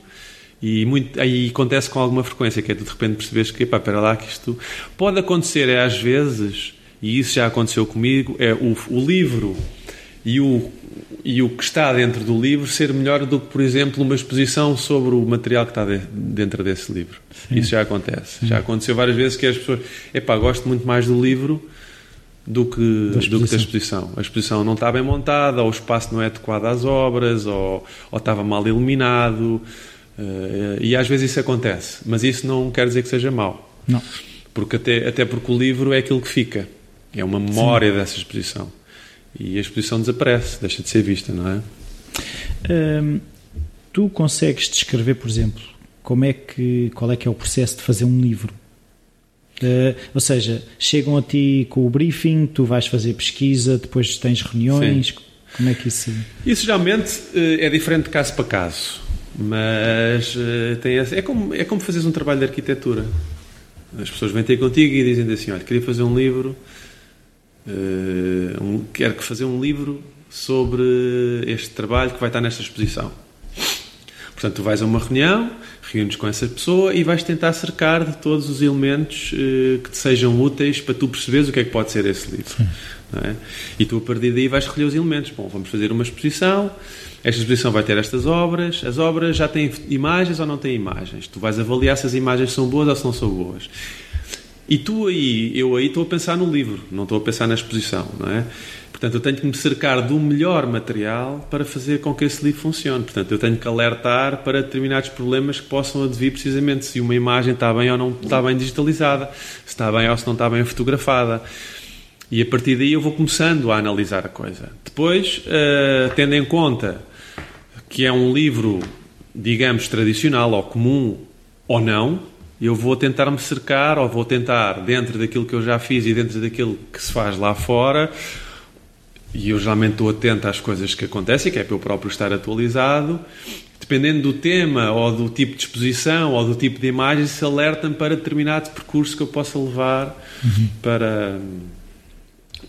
e muito, aí acontece com alguma frequência, que é tu de repente percebes que, pá, espera lá, que isto pode acontecer, é às vezes, e isso já aconteceu comigo, é o, o livro e o, e o que está dentro do livro ser melhor do que, por exemplo, uma exposição sobre o material que está de, dentro desse livro. Sim. Isso já acontece. Sim. Já aconteceu várias vezes que as pessoas, epá, gosto muito mais do livro do que da, do que da exposição. A exposição não está bem montada, ou o espaço não é adequado às obras, ou, ou estava mal iluminado. Uh, e às vezes isso acontece, mas isso não quer dizer que seja mau. Não. Porque até, até porque o livro é aquilo que fica. É uma memória Sim. dessa exposição e a exposição desaparece, deixa de ser vista, não é? Hum, tu consegues descrever, por exemplo, como é que, qual é que é o processo de fazer um livro? Uh, ou seja, chegam a ti com o briefing, tu vais fazer pesquisa, depois tens reuniões, Sim. como é que isso... Isso geralmente uh, é diferente de caso para caso, mas uh, tem, é, como, é como fazeres um trabalho de arquitetura. As pessoas vêm ter contigo e dizem assim, olha, queria fazer um livro uh, um, quero fazer um livro sobre este trabalho que vai estar nesta exposição. Portanto, tu vais a uma reunião, reúnes com essa pessoa e vais tentar cercar de todos os elementos uh, que te sejam úteis para tu perceberes o que é que pode ser esse livro. É? E tu, a partir daí, vais escolher os elementos. Bom, vamos fazer uma exposição. Esta exposição vai ter estas obras. As obras já têm imagens ou não têm imagens. Tu vais avaliar se as imagens são boas ou se não são boas. E tu aí, eu aí estou a pensar no livro, não estou a pensar na exposição, não é? Portanto, eu tenho que me cercar do melhor material para fazer com que esse livro funcione. Portanto, eu tenho que alertar para determinados problemas que possam advir precisamente se uma imagem está bem ou não está bem digitalizada, se está bem ou se não está bem fotografada. E a partir daí eu vou começando a analisar a coisa. Depois, uh, tendo em conta que é um livro, digamos, tradicional ou comum ou não, eu vou tentar me cercar, ou vou tentar, dentro daquilo que eu já fiz e dentro daquilo que se faz lá fora, e eu geralmente estou atento às coisas que acontecem, que é para eu próprio estar atualizado, dependendo do tema, ou do tipo de exposição, ou do tipo de imagem, se alerta-me para determinado percurso que eu possa levar uhum. para,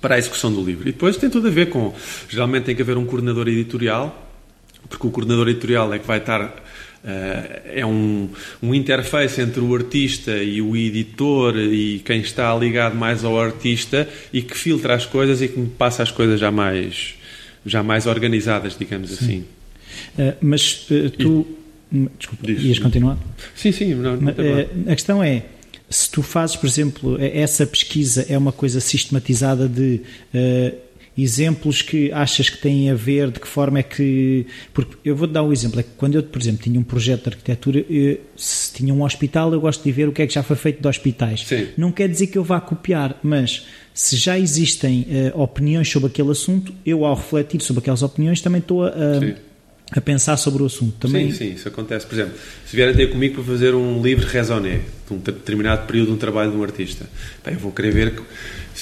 para a execução do livro. E depois tem tudo a ver com, geralmente tem que haver um coordenador editorial, porque o coordenador editorial é que vai estar é um, um interface entre o artista e o editor e quem está ligado mais ao artista e que filtra as coisas e que me passa as coisas já mais, já mais organizadas, digamos Sim. assim. Uh, mas uh, tu. E, desculpa, diz, ias continuar? Sim, sim. Não, não uh, a questão é se tu fazes, por exemplo, essa pesquisa é uma coisa sistematizada de uh, exemplos que achas que têm a ver, de que forma é que. Porque eu vou-te dar um exemplo: é que quando eu, por exemplo, tinha um projeto de arquitetura, eu, se tinha um hospital, eu gosto de ver o que é que já foi feito de hospitais. Sim. Não quer dizer que eu vá copiar, mas se já existem uh, opiniões sobre aquele assunto, eu, ao refletir sobre aquelas opiniões, também estou a. a a pensar sobre o assunto também. Sim, sim, isso acontece. Por exemplo, se vierem ter comigo para fazer um livro raisonné de um determinado período de um trabalho de um artista, bem, eu vou querer ver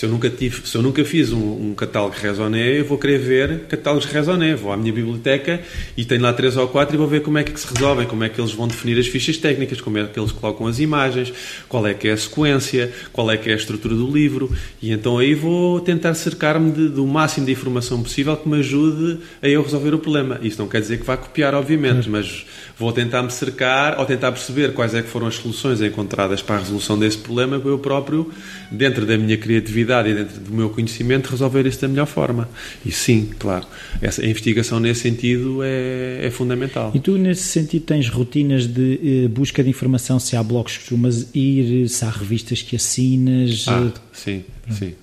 se eu nunca, tive, se eu nunca fiz um, um catálogo Raisonné, eu vou querer ver catálogos Raisonné. Vou à minha biblioteca e tenho lá três ou quatro e vou ver como é que se resolvem, como é que eles vão definir as fichas técnicas, como é que eles colocam as imagens, qual é que é a sequência, qual é que é a estrutura do livro. E então aí vou tentar cercar-me do máximo de informação possível que me ajude a eu resolver o problema. Isso não quer dizer que vá copiar, obviamente, mas vou tentar me cercar ou tentar perceber quais é que foram as soluções encontradas para a resolução desse problema para eu próprio, dentro da minha criatividade e dentro do meu conhecimento, resolver isso da melhor forma. E sim, claro, essa, a investigação nesse sentido é, é fundamental. E tu, nesse sentido, tens rotinas de eh, busca de informação, se há blogs que costumas ir, se há revistas que assinas? Ah, sim, sim.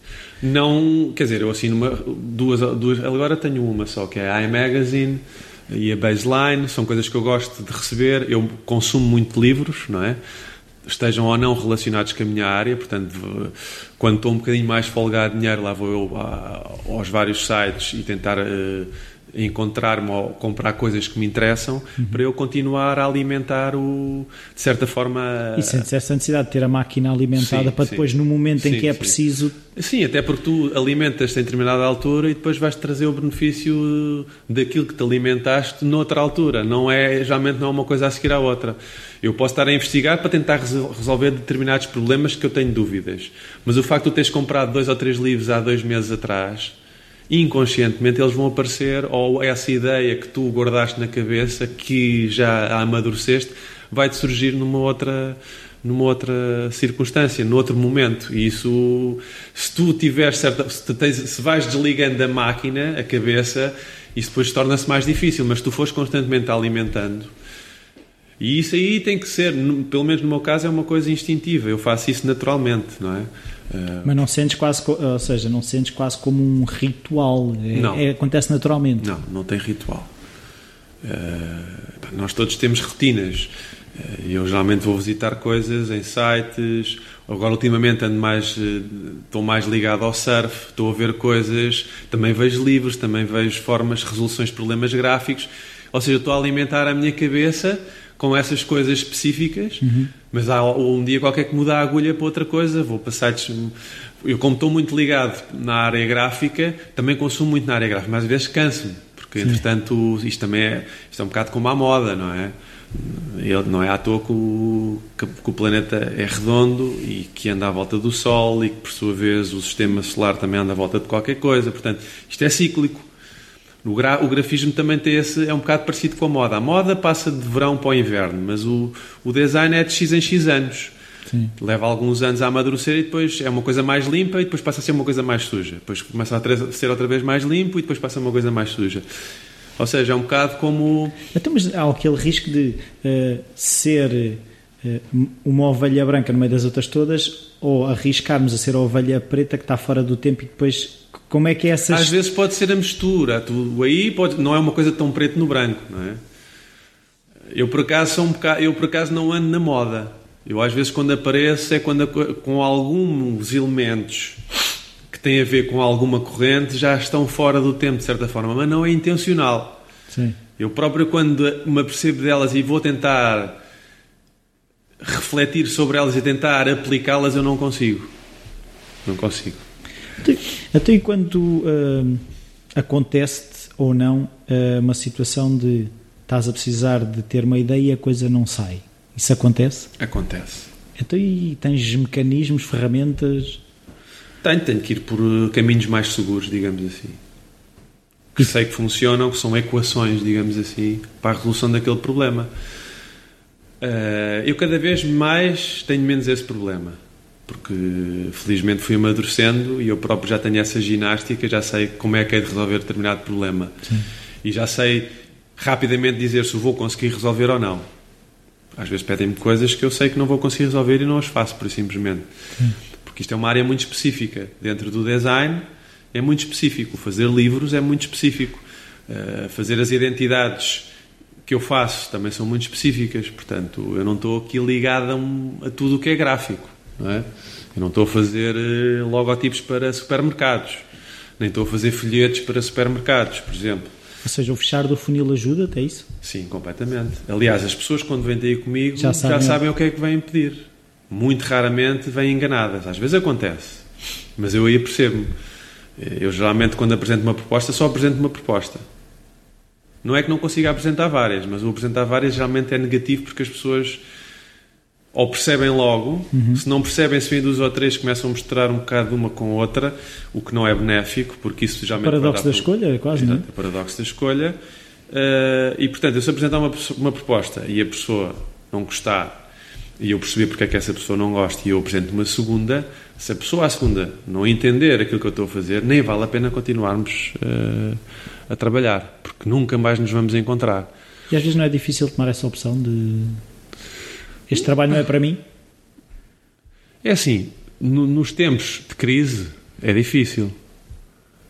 Não, quer dizer, eu assino uma, duas, duas, agora tenho uma só, que é a iMagazine, e a baseline, são coisas que eu gosto de receber. Eu consumo muito livros, não é? Estejam ou não relacionados com a minha área, portanto, quando estou um bocadinho mais folgado de dinheiro, lá vou eu aos vários sites e tentar uh, encontrar-me ou comprar coisas que me interessam uhum. para eu continuar a alimentar o de certa forma e sentes essa necessidade de ter a máquina alimentada sim, para depois sim. no momento sim, em que é preciso sim até porque tu alimentas-te em determinada altura e depois vais trazer o benefício daquilo que te alimentaste noutra altura não é geralmente não é uma coisa a seguir à outra eu posso estar a investigar para tentar resolver determinados problemas que eu tenho dúvidas mas o facto de tu teres comprado dois ou três livros há dois meses atrás inconscientemente eles vão aparecer, ou essa ideia que tu guardaste na cabeça, que já amadureceste, vai-te surgir numa outra numa outra circunstância, num outro momento. E isso, se tu tiveres certa. Se, tens, se vais desligando a máquina, a cabeça, isso depois torna-se mais difícil, mas se tu fores constantemente alimentando. E isso aí tem que ser, pelo menos no meu caso, é uma coisa instintiva. Eu faço isso naturalmente, não é? Uh, Mas não sentes quase, ou seja, não sentes quase como um ritual, é, não, é, acontece naturalmente. Não, não tem ritual. Uh, nós todos temos rotinas. Uh, eu geralmente vou visitar coisas em sites. Agora, ultimamente, ando mais, estou mais ligado ao surf, estou a ver coisas. Também vejo livros, também vejo formas, resoluções de problemas gráficos. Ou seja, estou a alimentar a minha cabeça com essas coisas específicas, uhum. Mas há um dia qualquer que muda a agulha para outra coisa, vou sites. Eu, como estou muito ligado na área gráfica, também consumo muito na área gráfica, mas às vezes canso-me, porque Sim. entretanto isto também é, isto é um bocado como a moda, não é? Ele, não é à toa que o, que, que o, planeta é redondo e que anda à volta do Sol e que, por sua vez, o sistema solar também anda à volta de qualquer coisa. Portanto, isto é cíclico. O, gra, o grafismo também tem esse, é um bocado parecido com a moda. A moda passa de verão para o inverno, mas o, o design é de X em X anos. Sim. Leva alguns anos a amadurecer e depois é uma coisa mais limpa e depois passa a ser uma coisa mais suja. Depois começa a ser outra vez mais limpo e depois passa a uma coisa mais suja. Ou seja, é um bocado como. Então, mas há aquele risco de uh, ser uh, uma ovelha branca no meio das outras todas ou arriscarmos a ser a ovelha preta que está fora do tempo e depois como é que é essa... Às vezes pode ser a mistura. Tu, aí pode, não é uma coisa tão preto no branco, não é? Eu por acaso sou um bocado, eu por acaso não ando na moda. Eu às vezes quando apareço é quando com alguns elementos que têm a ver com alguma corrente já estão fora do tempo de certa forma, mas não é intencional. Sim. Eu próprio quando me apercebo delas e vou tentar refletir sobre elas e tentar aplicá-las, eu não consigo. Não consigo. Até quando uh, acontece ou não uh, uma situação de estás a precisar de ter uma ideia e a coisa não sai? Isso acontece? Acontece. Então e tens mecanismos, ferramentas? Tenho, tenho que ir por eh, caminhos mais seguros, digamos assim. Que sei que funcionam, que são equações, digamos assim, para a resolução daquele problema. Uh, eu cada vez mais tenho menos esse problema, porque felizmente fui amadurecendo e eu próprio já tenho essa ginástica, já sei como é que é de resolver determinado problema. Sim. E já sei rapidamente dizer se vou conseguir resolver ou não. Às vezes pedem-me coisas que eu sei que não vou conseguir resolver e não as faço, por simplesmente. Sim. Porque isto é uma área muito específica. Dentro do design é muito específico. Fazer livros é muito específico. Uh, fazer as identidades que eu faço também são muito específicas, portanto, eu não estou aqui ligado a, um, a tudo o que é gráfico, não é? Eu não estou a fazer uh, logotipos para supermercados, nem estou a fazer folhetos para supermercados, por exemplo. Ou seja, o fechar do funil ajuda até isso? Sim, completamente. Aliás, as pessoas quando vêm ter comigo já sabem, já sabem o que é que vêm pedir. Muito raramente vêm enganadas. Às vezes acontece, mas eu aí percebo-me. Eu geralmente, quando apresento uma proposta, só apresento uma proposta. Não é que não consiga apresentar várias, mas o apresentar várias geralmente é negativo porque as pessoas ou percebem logo, uhum. se não percebem, se vêm duas ou três, começam a misturar um bocado uma com a outra, o que não é benéfico, porque isso já O paradoxo da escolha, é quase, não é? O paradoxo da escolha. Uh, e portanto, eu se apresentar uma, uma proposta e a pessoa não gostar, e eu perceber porque é que essa pessoa não gosta e eu apresento uma segunda, se a pessoa à segunda não entender aquilo que eu estou a fazer, nem vale a pena continuarmos uh, a trabalhar, porque nunca mais nos vamos encontrar. E às vezes não é difícil tomar essa opção de este trabalho não é para mim? É assim, no, nos tempos de crise é difícil.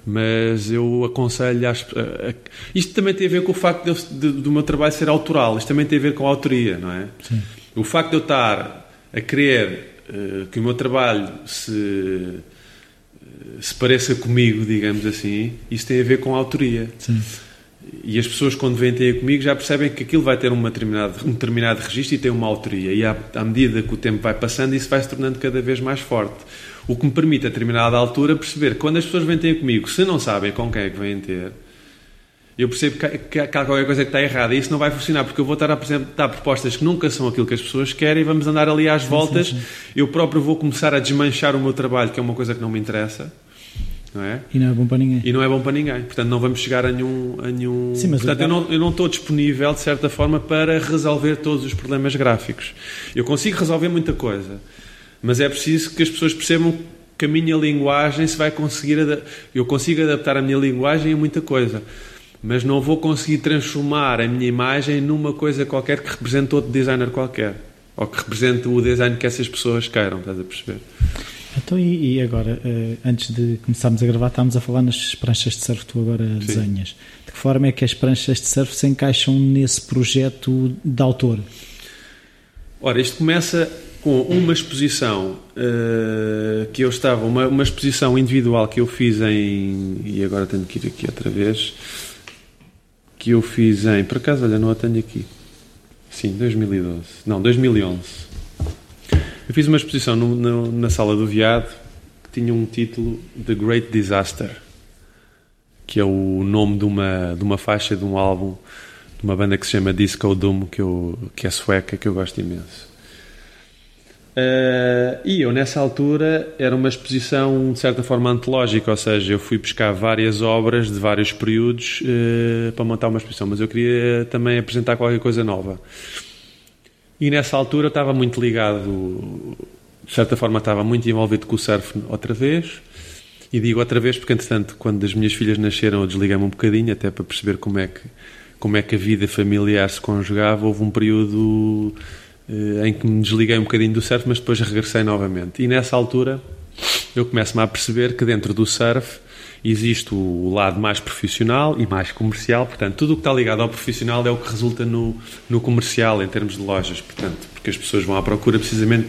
Mas eu aconselho. Às, a, a, isto também tem a ver com o facto de, de, do meu trabalho ser autoral. Isto também tem a ver com a autoria, não é? Sim. O facto de eu estar a querer uh, que o meu trabalho se, uh, se pareça comigo, digamos assim, isso tem a ver com a autoria. Sim. E as pessoas, quando vêm ter comigo, já percebem que aquilo vai ter um determinado, um determinado registro e tem uma autoria. E à, à medida que o tempo vai passando, isso vai se tornando cada vez mais forte. O que me permite, a determinada altura, perceber que quando as pessoas vêm ter comigo, se não sabem com quem é que vêm ter, eu percebo que, que, que há qualquer coisa que está errada e isso não vai funcionar porque eu vou estar a apresentar propostas que nunca são aquilo que as pessoas querem e vamos andar ali às voltas. Sim, sim, sim. Eu próprio vou começar a desmanchar o meu trabalho, que é uma coisa que não me interessa não é? E não é bom para ninguém. E não é bom para ninguém. Portanto, não vamos chegar a nenhum. A nenhum... Sim, mas Portanto, eu, não, eu não estou disponível, de certa forma, para resolver todos os problemas gráficos. Eu consigo resolver muita coisa, mas é preciso que as pessoas percebam que a minha linguagem se vai conseguir. Eu consigo adaptar a minha linguagem a muita coisa, mas não vou conseguir transformar a minha imagem numa coisa qualquer que represente outro designer qualquer. Ou que represente o design que essas pessoas queiram, estás a perceber? Então, e, e agora, uh, antes de começarmos a gravar, estávamos a falar nas pranchas de surf que tu agora Sim. desenhas. De que forma é que as pranchas de surf se encaixam nesse projeto de autor? Ora, isto começa com uma exposição uh, que eu estava, uma, uma exposição individual que eu fiz em. E agora tenho que ir aqui outra vez. Que eu fiz em. Por acaso, olha, não a tenho aqui. Sim, 2012. Não, 2011 eu fiz uma exposição no, no, na Sala do Viado que tinha um título The Great Disaster, que é o nome de uma, de uma faixa de um álbum de uma banda que se chama Disco Doom, que, eu, que é sueca, que eu gosto imenso. Uh, e eu, nessa altura, era uma exposição de certa forma antológica, ou seja, eu fui buscar várias obras de vários períodos uh, para montar uma exposição, mas eu queria também apresentar qualquer coisa nova. E nessa altura eu estava muito ligado, de certa forma estava muito envolvido com o surf outra vez. E digo outra vez porque, entretanto, quando as minhas filhas nasceram, eu desliguei-me um bocadinho, até para perceber como é que, como é que a vida familiar se conjugava. Houve um período eh, em que me desliguei um bocadinho do surf, mas depois regressei novamente. E nessa altura eu começo-me a perceber que dentro do surf existe o lado mais profissional e mais comercial, portanto, tudo o que está ligado ao profissional é o que resulta no, no comercial, em termos de lojas, portanto, porque as pessoas vão à procura precisamente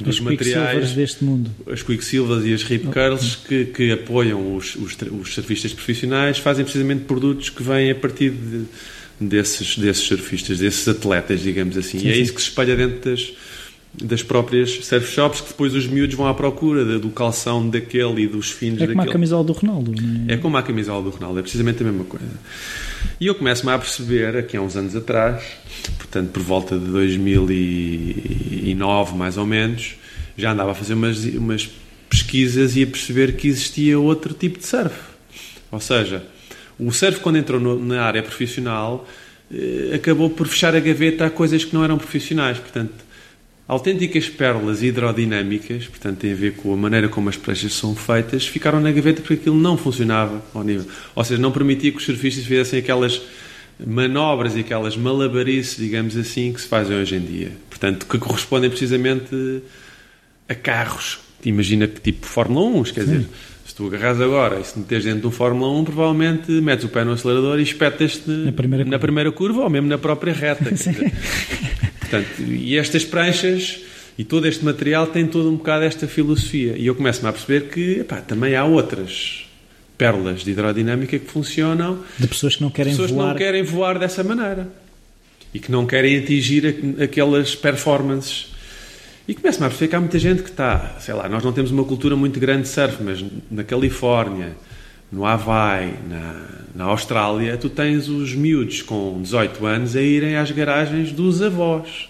dos as materiais, deste mundo. as quicksilvers e as rip curls que, que apoiam os, os, os surfistas profissionais, fazem precisamente produtos que vêm a partir de, desses, desses surfistas, desses atletas, digamos assim, sim, e é sim. isso que se espalha dentro das das próprias surf shops que depois os miúdos vão à procura do calção daquele e dos finos daquele. É como a camisola do Ronaldo, não é? É como a camisola do Ronaldo, é precisamente a mesma coisa. E eu começo-me a perceber, aqui há uns anos atrás, portanto por volta de 2009 mais ou menos, já andava a fazer umas, umas pesquisas e a perceber que existia outro tipo de surf. Ou seja, o surf quando entrou no, na área profissional eh, acabou por fechar a gaveta a coisas que não eram profissionais. Portanto, autênticas pérolas hidrodinâmicas, portanto, tem a ver com a maneira como as pranchas são feitas, ficaram na gaveta porque aquilo não funcionava ao nível. Ou seja, não permitia que os surfistas fizessem aquelas manobras e aquelas malabarices, digamos assim, que se fazem hoje em dia. Portanto, que correspondem precisamente a carros. Imagina que tipo Fórmula 1, quer Sim. dizer, se tu agarras agora e se meteres dentro de um Fórmula 1, provavelmente metes o pé no acelerador e espetas-te na, primeira, na primeira curva ou mesmo na própria reta. *laughs* Portanto, e estas pranchas e todo este material tem todo um bocado esta filosofia. E eu começo-me a perceber que epá, também há outras pérolas de hidrodinâmica que funcionam de pessoas que não querem pessoas voar. que não querem voar dessa maneira e que não querem atingir aquelas performances e começa-me a perceber que há muita gente que está, sei lá, nós não temos uma cultura muito grande de surf, mas na Califórnia, no Havaí, na, na Austrália, tu tens os miúdos com 18 anos a irem às garagens dos avós.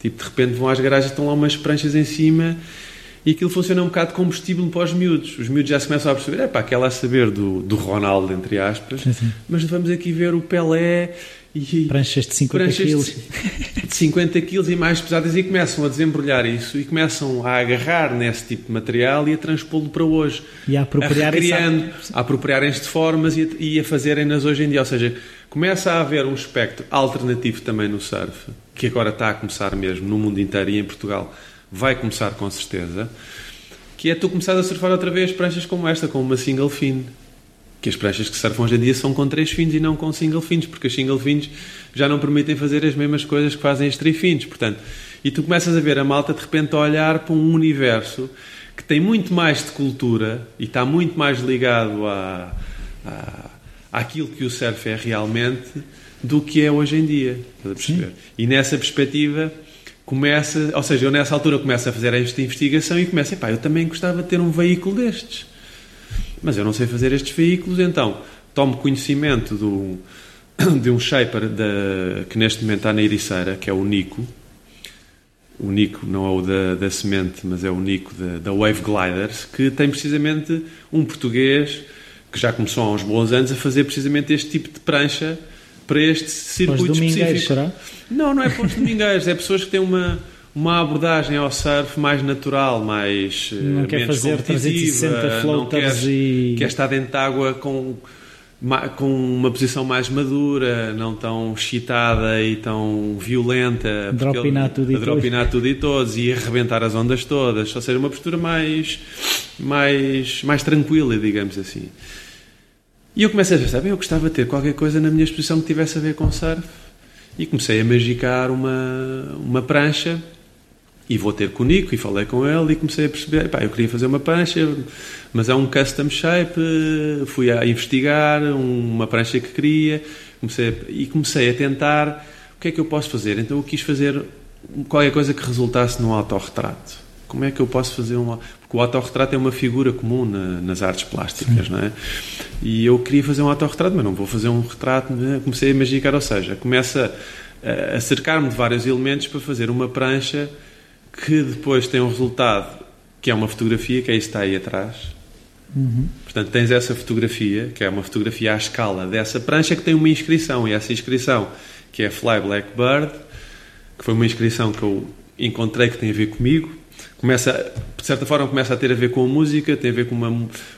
Tipo, de repente vão às garagens, estão lá umas pranchas em cima e aquilo funciona um bocado de combustível para os miúdos. Os miúdos já se começam a perceber, é pá, aquela a saber do, do Ronaldo, entre aspas, sim, sim. mas vamos aqui ver o Pelé e pranchas de 50 quilos. *laughs* De 50 quilos e mais pesadas e começam a desembrulhar isso e começam a agarrar nesse tipo de material e a transpô-lo para hoje. E a apropriarem-se a apropriarem-se de formas e a, e a fazerem-nas hoje em dia. Ou seja, começa a haver um espectro alternativo também no surf, que agora está a começar mesmo no mundo inteiro e em Portugal vai começar com certeza, que é tu começar a surfar outra vez pranchas como esta, com uma single fin que as pranchas que surfam hoje em dia são com três fins e não com single fins, porque as single fins já não permitem fazer as mesmas coisas que fazem as fins. Portanto, e tu começas a ver a malta de repente a olhar para um universo que tem muito mais de cultura e está muito mais ligado a, a, àquilo que o surf é realmente do que é hoje em dia. E nessa perspectiva começa, ou seja, eu nessa altura começo a fazer esta investigação e começo, pá, eu também gostava de ter um veículo destes mas eu não sei fazer estes veículos, então tomo conhecimento do, *coughs* de um shaper de, que neste momento está na Ericeira, que é o Nico. O Nico não é o da, da semente, mas é o Nico da, da Wave Gliders, que tem precisamente um português que já começou há uns bons anos a fazer precisamente este tipo de prancha para este circuito específico. Será? Não, não é para os domingueiros, é pessoas que têm uma uma abordagem ao surf mais natural, mais eh, não quer fazer 360 floaters quer, e quer estar dentro de água com com uma posição mais madura, não tão excitada e tão violenta, dropinar tudo, e dropinar tudo e todos e arrebentar as ondas todas, ou seja, uma postura mais mais mais tranquila, digamos assim. E eu comecei a pensar, bem, eu gostava de ter qualquer coisa na minha exposição que tivesse a ver com surf. E comecei a magicar uma, uma prancha e vou ter com o Nico e falei com ele e comecei a perceber, pá, eu queria fazer uma prancha, mas é um custom shape, fui a investigar uma prancha que queria, comecei a, e comecei a tentar o que é que eu posso fazer. Então eu quis fazer qualquer coisa que resultasse num autorretrato. Como é que eu posso fazer um porque o autorretrato é uma figura comum na, nas artes plásticas, Sim. não é? E eu queria fazer um autorretrato, mas não vou fazer um retrato, né? comecei a magicar, ou seja, começa a, a cercar-me de vários elementos para fazer uma prancha que depois tem um resultado que é uma fotografia, que é isso que está aí atrás. Uhum. Portanto, tens essa fotografia, que é uma fotografia à escala dessa prancha, que tem uma inscrição, e essa inscrição, que é Fly Blackbird, que foi uma inscrição que eu encontrei que tem a ver comigo, começa, de certa forma, começa a ter a ver com a música, tem a ver com uma,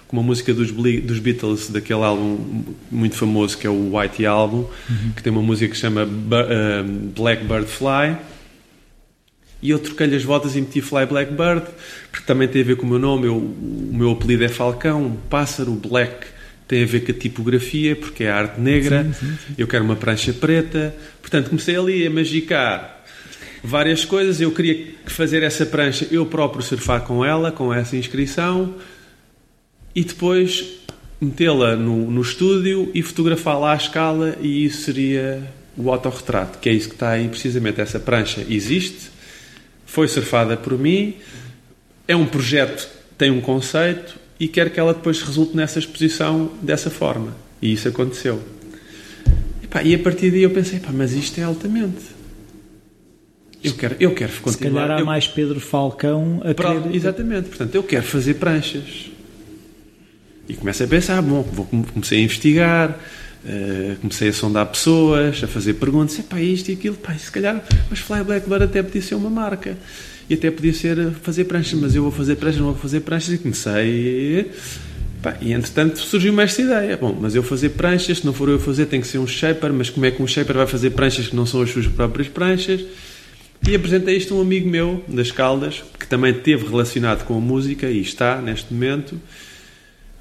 com uma música dos, dos Beatles, daquele álbum muito famoso que é o White Album, uhum. que tem uma música que se chama uh, Blackbird Fly e eu troquei-lhe as voltas e meti Fly Blackbird, porque também tem a ver com o meu nome. Eu, o meu apelido é Falcão, pássaro, black tem a ver com a tipografia, porque é arte negra. Sim, sim, sim. Eu quero uma prancha preta. Portanto, comecei ali a magicar várias coisas. Eu queria fazer essa prancha, eu próprio surfar com ela, com essa inscrição, e depois metê-la no, no estúdio e fotografá-la à escala, e isso seria o autorretrato, que é isso que está aí, precisamente. Essa prancha existe foi surfada por mim, é um projeto, tem um conceito e quero que ela depois resulte nessa exposição dessa forma. E isso aconteceu. E, pá, e a partir daí eu pensei, pá, mas isto é altamente. Eu quero, eu quero continuar. Se calhar há eu, mais Pedro Falcão a para, querer... Exatamente. Portanto, eu quero fazer pranchas. E começo a pensar, bom, vou, comecei a investigar, Uh, comecei a sondar pessoas, a fazer perguntas, pá, isto e aquilo, pá, se calhar, mas Fly Blackbird até podia ser uma marca e até podia ser fazer pranchas, mas eu vou fazer pranchas, não vou fazer pranchas e comecei. Pá, e entretanto surgiu-me esta ideia. Bom, mas eu fazer pranchas, se não for eu fazer, tem que ser um shaper, mas como é que um shaper vai fazer pranchas que não são as suas próprias pranchas? E apresentei isto a um amigo meu das Caldas, que também teve relacionado com a música e está neste momento,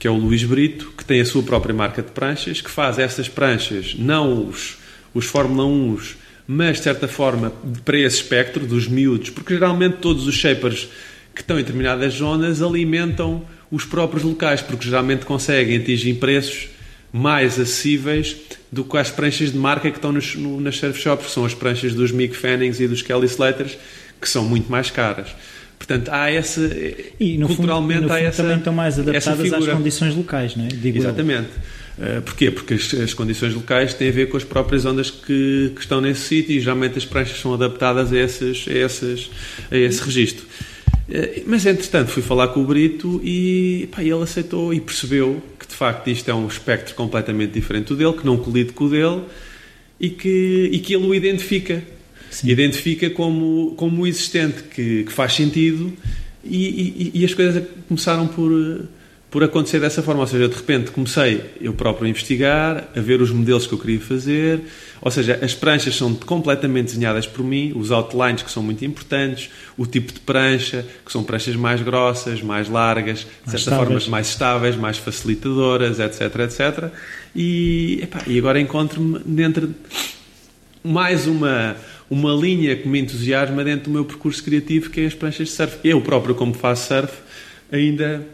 que é o Luís Brito, que tem a sua própria marca de pranchas, que faz essas pranchas, não os, os Fórmula 1, mas de certa forma para esse espectro dos miúdos, porque geralmente todos os shapers que estão em determinadas zonas alimentam os próprios locais, porque geralmente conseguem atingir preços mais acessíveis do que as pranchas de marca que estão nos, no, nas surf shops, que são as pranchas dos Mick Fannings e dos Kelly Slaters, que são muito mais caras. Portanto, há essa. E no culturalmente fundo, há fundo essa. também estão mais adaptadas às condições locais, não é? Digo Exatamente. Uh, porquê? Porque as, as, condições locais têm a ver com as próprias ondas que, que estão nesse sítio e geralmente as pranchas são adaptadas a, esses, a, esses, a esse registro. Uh, mas, entretanto, fui falar com o Brito e pá, ele aceitou e percebeu que, de facto, isto é um espectro completamente diferente do dele, que não colide com o dele e que, e que ele o identifica Sim. identifica como, como existente, que, que faz sentido e, e, e, as coisas começaram por, por acontecer dessa forma. Ou seja, de repente comecei eu próprio a investigar, a ver os modelos que eu queria fazer. Ou seja, as pranchas são completamente desenhadas por mim, os outlines que são muito importantes, o tipo de prancha, que são pranchas mais grossas, mais largas, de mais certa estáveis. forma mais estáveis, mais facilitadoras, etc, etc. E, epá, e agora encontro-me dentro mais uma uma linha que me entusiasma dentro do meu percurso criativo, que é as pranchas de surf. Eu próprio, como faço surf, ainda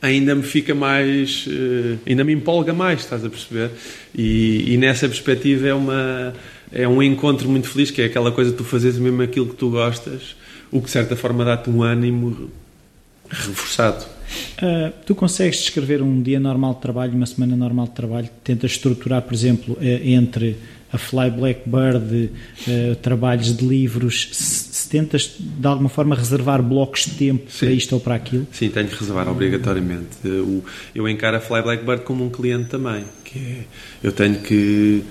ainda me fica mais uh, ainda me empolga mais estás a perceber? E, e, nessa perspectiva é uma é um encontro muito feliz que é aquela coisa de tu fazes mesmo aquilo que tu gostas o que de certa forma dá-te um ânimo reforçado. Uh, tu consegues descrever um dia normal de trabalho uma semana normal de trabalho? Tentas estruturar por exemplo uh, entre a Fly Blackbird, uh, trabalhos de livros, se, se, tentas de alguma forma reservar blocos de tempo Sim. para isto ou para aquilo? Sim, tenho que reservar obrigatoriamente. Eu, eu encaro a Fly Blackbird como um cliente também, que é, eu tenho que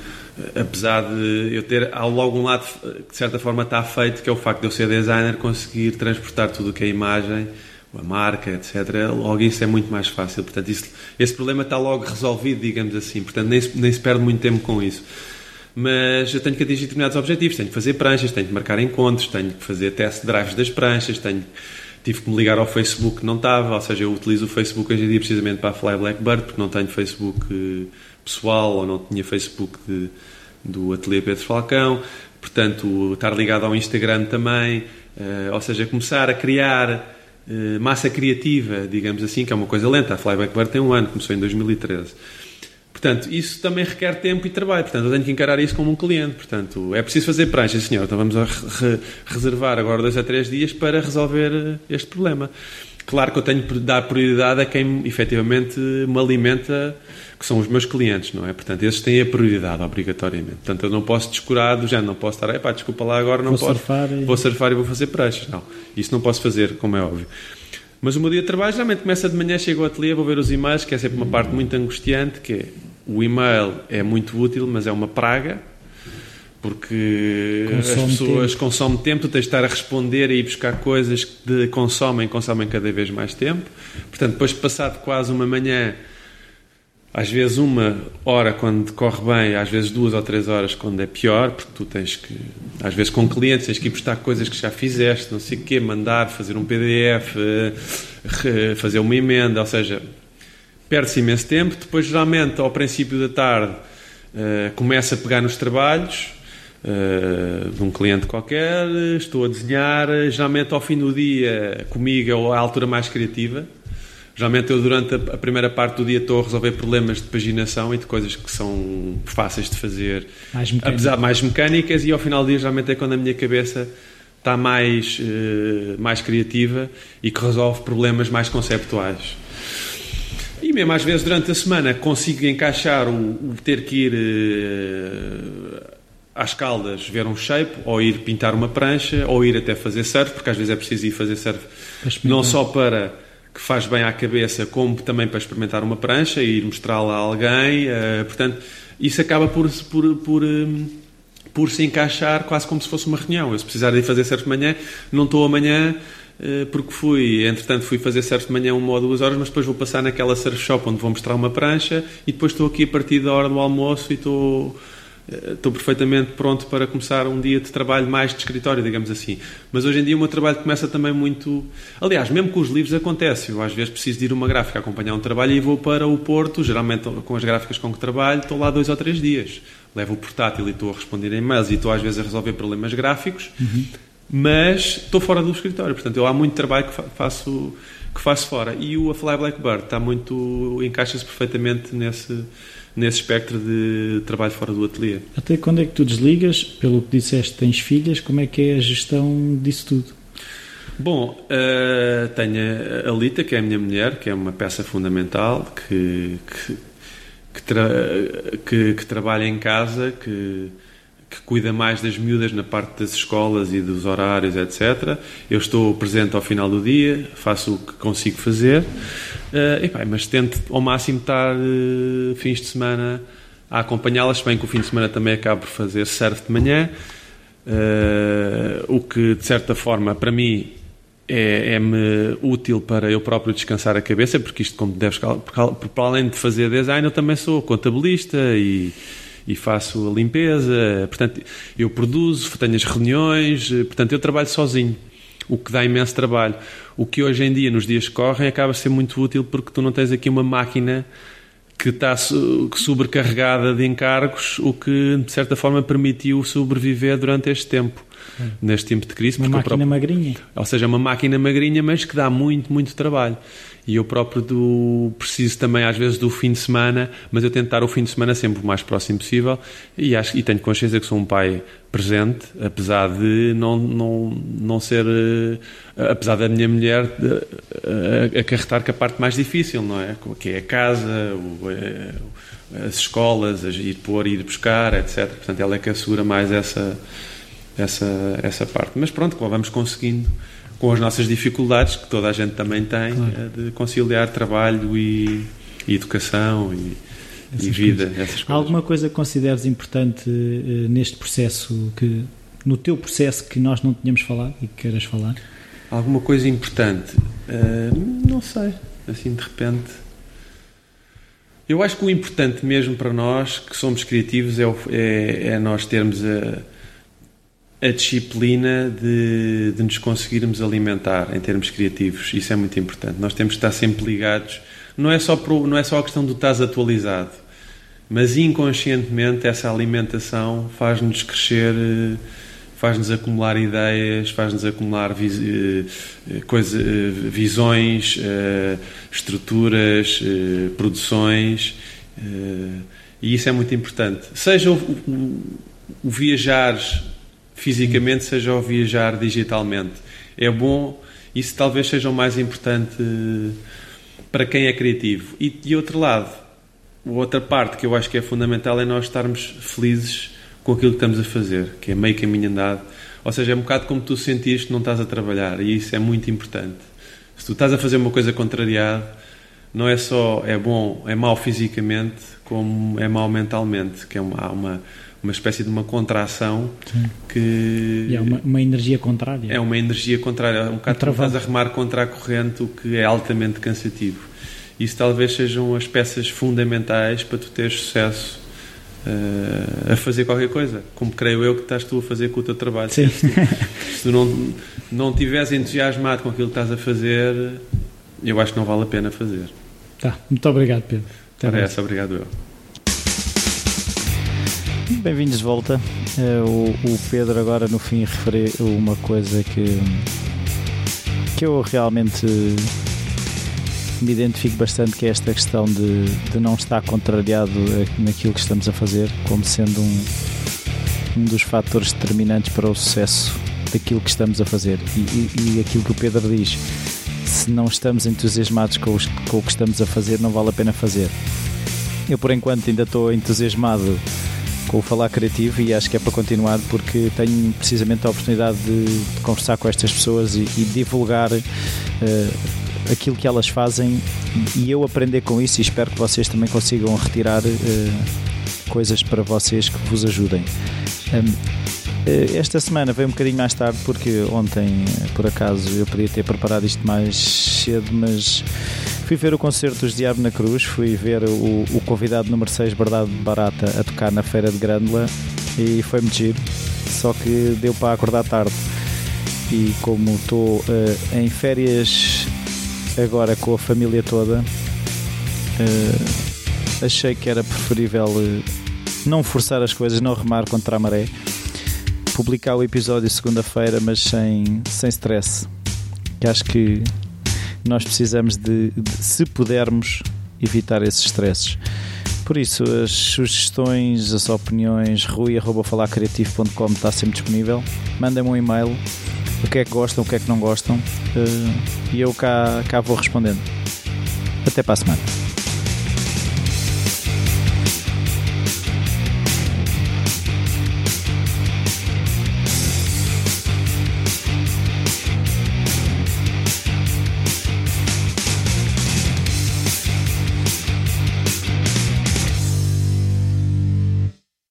apesar de eu ter ao logo um lado que de certa forma está feito, que é o facto de eu ser designer, conseguir transportar tudo o que é imagem, a marca, etc. Logo isso é muito mais fácil. Portanto, isso, esse problema está logo resolvido, digamos assim. Portanto, nem se, nem se perde muito tempo com isso mas eu tenho que atingir determinados objetivos. Tenho que fazer pranchas, tenho que marcar encontros, tenho que fazer test drives das pranchas, tenho, tive que me ligar ao Facebook não estava, ou seja, eu utilizo o Facebook hoje em dia precisamente para a Fly Blackbird, porque não tenho Facebook eh, pessoal ou não tinha Facebook de, do Ateliê Pedro Falcão, portanto, estar ligado ao Instagram também, eh, ou seja, começar a criar eh, massa criativa, digamos assim, que é uma coisa lenta. A Fly Blackbird tem um ano, começou em 2013 Portanto, isso também requer tempo e trabalho. Portanto, eu tenho que encarar isso como um cliente. Portanto, é preciso fazer pranchas, senhor. Então vamos re reservar agora dois a três dias para resolver eh, este problema. Claro que eu tenho que dar prioridade a quem efetivamente me alimenta, que são os meus clientes, não é? Portanto, esses têm a prioridade, obrigatoriamente. Portanto, eu não posso descurar do género, não posso estar, pá, desculpa lá agora, não vou posso. Surfar e... Vou surfar e vou fazer pranchas. Não, isso não posso fazer, como é óbvio. Mas o meu dia de trabalho geralmente começa de manhã, chego ao ateliê, vou ver os e-mails, que é sempre uma parte muito angustiante, que é o e-mail é muito útil, mas é uma praga, porque consome as pessoas tempo. consomem tempo, tu tens de estar a responder e ir buscar coisas que consomem, consomem cada vez mais tempo. Portanto, depois passado quase uma manhã, às vezes uma hora quando corre bem, às vezes duas ou três horas quando é pior, porque tu tens que, às vezes com clientes, tens que ir buscar coisas que já fizeste, não sei o quê, mandar, fazer um PDF, eh, fazer uma emenda, ou seja, perde-se imenso tempo. Depois, geralmente, ao princípio da tarde, uh, começa a pegar nos trabalhos uh, de um cliente qualquer, estou a desenhar. Geralmente, ao fim do dia, comigo é a altura mais criativa. Geralmente, eu, durante a, primeira parte do dia, estou a resolver problemas de paginação e de coisas que são fáceis de fazer, mais apesar de mais mecânicas, e ao final do dia, geralmente, é quando a minha cabeça está mais, uh, mais criativa e que resolve problemas mais conceptuais. E mesmo às vezes durante a semana consigo encaixar o, o ter que ir uh, às caldas ver um shape, ou ir pintar uma prancha, ou ir até fazer surf, porque às vezes é preciso ir fazer surf não só para que faz bem à cabeça, como também para experimentar uma prancha e ir mostrá-la a alguém. Uh, portanto, isso acaba por, por, por, um, por se encaixar quase como se fosse uma reunião. Eu, se precisar de fazer surf de manhã, não estou amanhã porque fui, entretanto, fui fazer surf de manhã uma ou duas horas, mas depois vou passar naquela surf shop onde vou mostrar uma prancha e depois estou aqui a partir da hora do almoço e estou eh, estou perfeitamente pronto para começar um dia de trabalho mais de escritório, digamos assim. Mas hoje em dia o meu trabalho começa também muito. Aliás, mesmo com os livros acontece. Eu às vezes preciso de ir uma gráfica acompanhar um trabalho e vou para o Porto, geralmente com as gráficas com que trabalho, estou lá dois ou três dias. Levo o portátil e estou a responder e-mails e estou às vezes a resolver problemas gráficos, uhum. Mas estou fora do escritório. Portanto, eu há muito trabalho que faço, que faço fora. E o A Fly Blackbird está muito. encaixa-se perfeitamente nesse nesse espectro de trabalho fora do ateliê. Até quando é que tu desligas? Pelo que disseste, tens filhas, como é que é a gestão disso tudo? Bom, uh, tenho a Lita, que é a minha mulher, que é uma peça fundamental, que, que, que, tra que, que trabalha em casa, que, que cuida mais das miúdas na parte das escolas e dos horários, etc. Eu estou presente ao final do dia, faço o que consigo fazer, uh, epá, mas tento ao máximo estar uh, fins de semana a acompanhá-las, bem que o fim de semana também acabo por fazer surf de manhã, uh, o que de certa forma para mim é-me é útil para eu próprio descansar a cabeça, porque isto, como deves, para além de fazer design, eu também sou contabilista e e faço a limpeza, portanto, eu produzo, tenho as reuniões, portanto, eu trabalho sozinho, o que dá imenso trabalho. O que hoje em dia, nos dias que correm, acaba a ser muito útil porque tu não tens aqui uma máquina que está sobrecarregada de encargos, o que, de certa forma, permitiu sobreviver durante este tempo. É. Neste tempo de crise. Uma máquina próprio, magrinha. Ou seja, uma máquina magrinha, mas que dá muito, muito trabalho e eu próprio do, preciso também às vezes do fim de semana, mas eu tento estar o fim de semana sempre o mais próximo possível e, acho, e tenho consciência que sou um pai presente, apesar de não, não, não ser, uh, apesar da minha mulher uh, acarretar com a parte mais difícil, não é? Que é a casa, uh, as escolas, ir pôr, ir buscar, etc. Portanto, ela é que assegura mais essa, essa, essa parte. Mas pronto, vamos conseguindo com as nossas dificuldades, que toda a gente também tem, claro. Eh, de conciliar trabalho e, e educação e, e vida. Há alguma coisa que consideres importante uh, neste processo, que no teu processo que nós não tínhamos falado e que queiras falar? Alguma coisa importante? Uh, não sei, assim de repente. Eu acho que o importante mesmo para nós, que somos criativos, é, é, é nós termos a a disciplina de, de nos conseguirmos alimentar em termos criativos. Isso é muito importante. Nós temos que estar sempre ligados. Não é só, pro, não é só a questão do estás atualizado, mas inconscientemente essa alimentação faz-nos crescer, faz-nos acumular ideias, faz-nos acumular vis, eh, coisa, eh, visões, eh, estruturas, produções. E isso é muito importante. Seja o, o, o viajar fisicamente, seja ao viajar digitalmente. É bom, isso talvez seja o mais importante para quem é criativo. E de outro lado, outra parte que eu acho que é fundamental é nós estarmos felizes com aquilo que estamos a fazer, que é meio caminho andado. Ou seja, é um bocado como tu sentiste que não estás a trabalhar, e isso é muito importante. Se tu estás a fazer uma coisa contrariada, não é só é bom, é mau fisicamente, como é mau mentalmente, que é uma, uma uma espécie de uma contração Sim. que. E é uma, uma, energia contrária. É uma energia contrária. É um bocado um estás a remar contra a corrente, o que é altamente cansativo. Isso talvez sejam as peças fundamentais para tu teres sucesso uh, a fazer qualquer coisa. Como creio eu que estás tu a fazer com o teu trabalho. Sim. Se, tu, se tu não, não estiveres entusiasmado com aquilo que estás a fazer, eu acho que não vale a pena fazer. Tá. Muito obrigado, Pedro. Até Para essa, obrigado eu. Bem-vindos de volta. Eh, o, Pedro agora no fim referiu uma coisa que, que eu realmente me identifico bastante, que é esta questão de, de não estar contrariado naquilo que estamos a fazer, como sendo um, um dos fatores determinantes para o sucesso daquilo que estamos a fazer. E, e, e aquilo que o Pedro diz, se não estamos entusiasmados com, os, com o que estamos a fazer, não vale a pena fazer. Eu, por enquanto, ainda estou entusiasmado com o Falar Criativo e acho que é para continuar porque tenho precisamente a oportunidade de, de conversar com estas pessoas e, e divulgar uh, aquilo que elas fazem e eu aprender com isso e espero que vocês também consigam retirar uh, coisas para vocês que vos ajudem. Um, esta semana veio um bocadinho mais tarde porque ontem, por acaso, eu podia ter preparado isto mais cedo, mas fui ver o concerto dos Diabo na Cruz, fui ver o, o convidado número 6, Verdade Barata, a tocar na Feira de Grândola e foi muito giro, só que deu para acordar tarde e como estou uh, em férias agora com a família toda, uh, achei que era preferível uh, não forçar as coisas, não remar contra a maré, publicar o episódio segunda-feira, mas sem, sem stress. Que acho que nós precisamos de, de, se pudermos, evitar esses stresses. Por isso, as sugestões, as opiniões, rui.falarcreativo.com está sempre disponível. Mandem-me um e-mail o que é que gostam, o que é que não gostam, uh, e eu cá, cá vou respondendo. Até para a semana.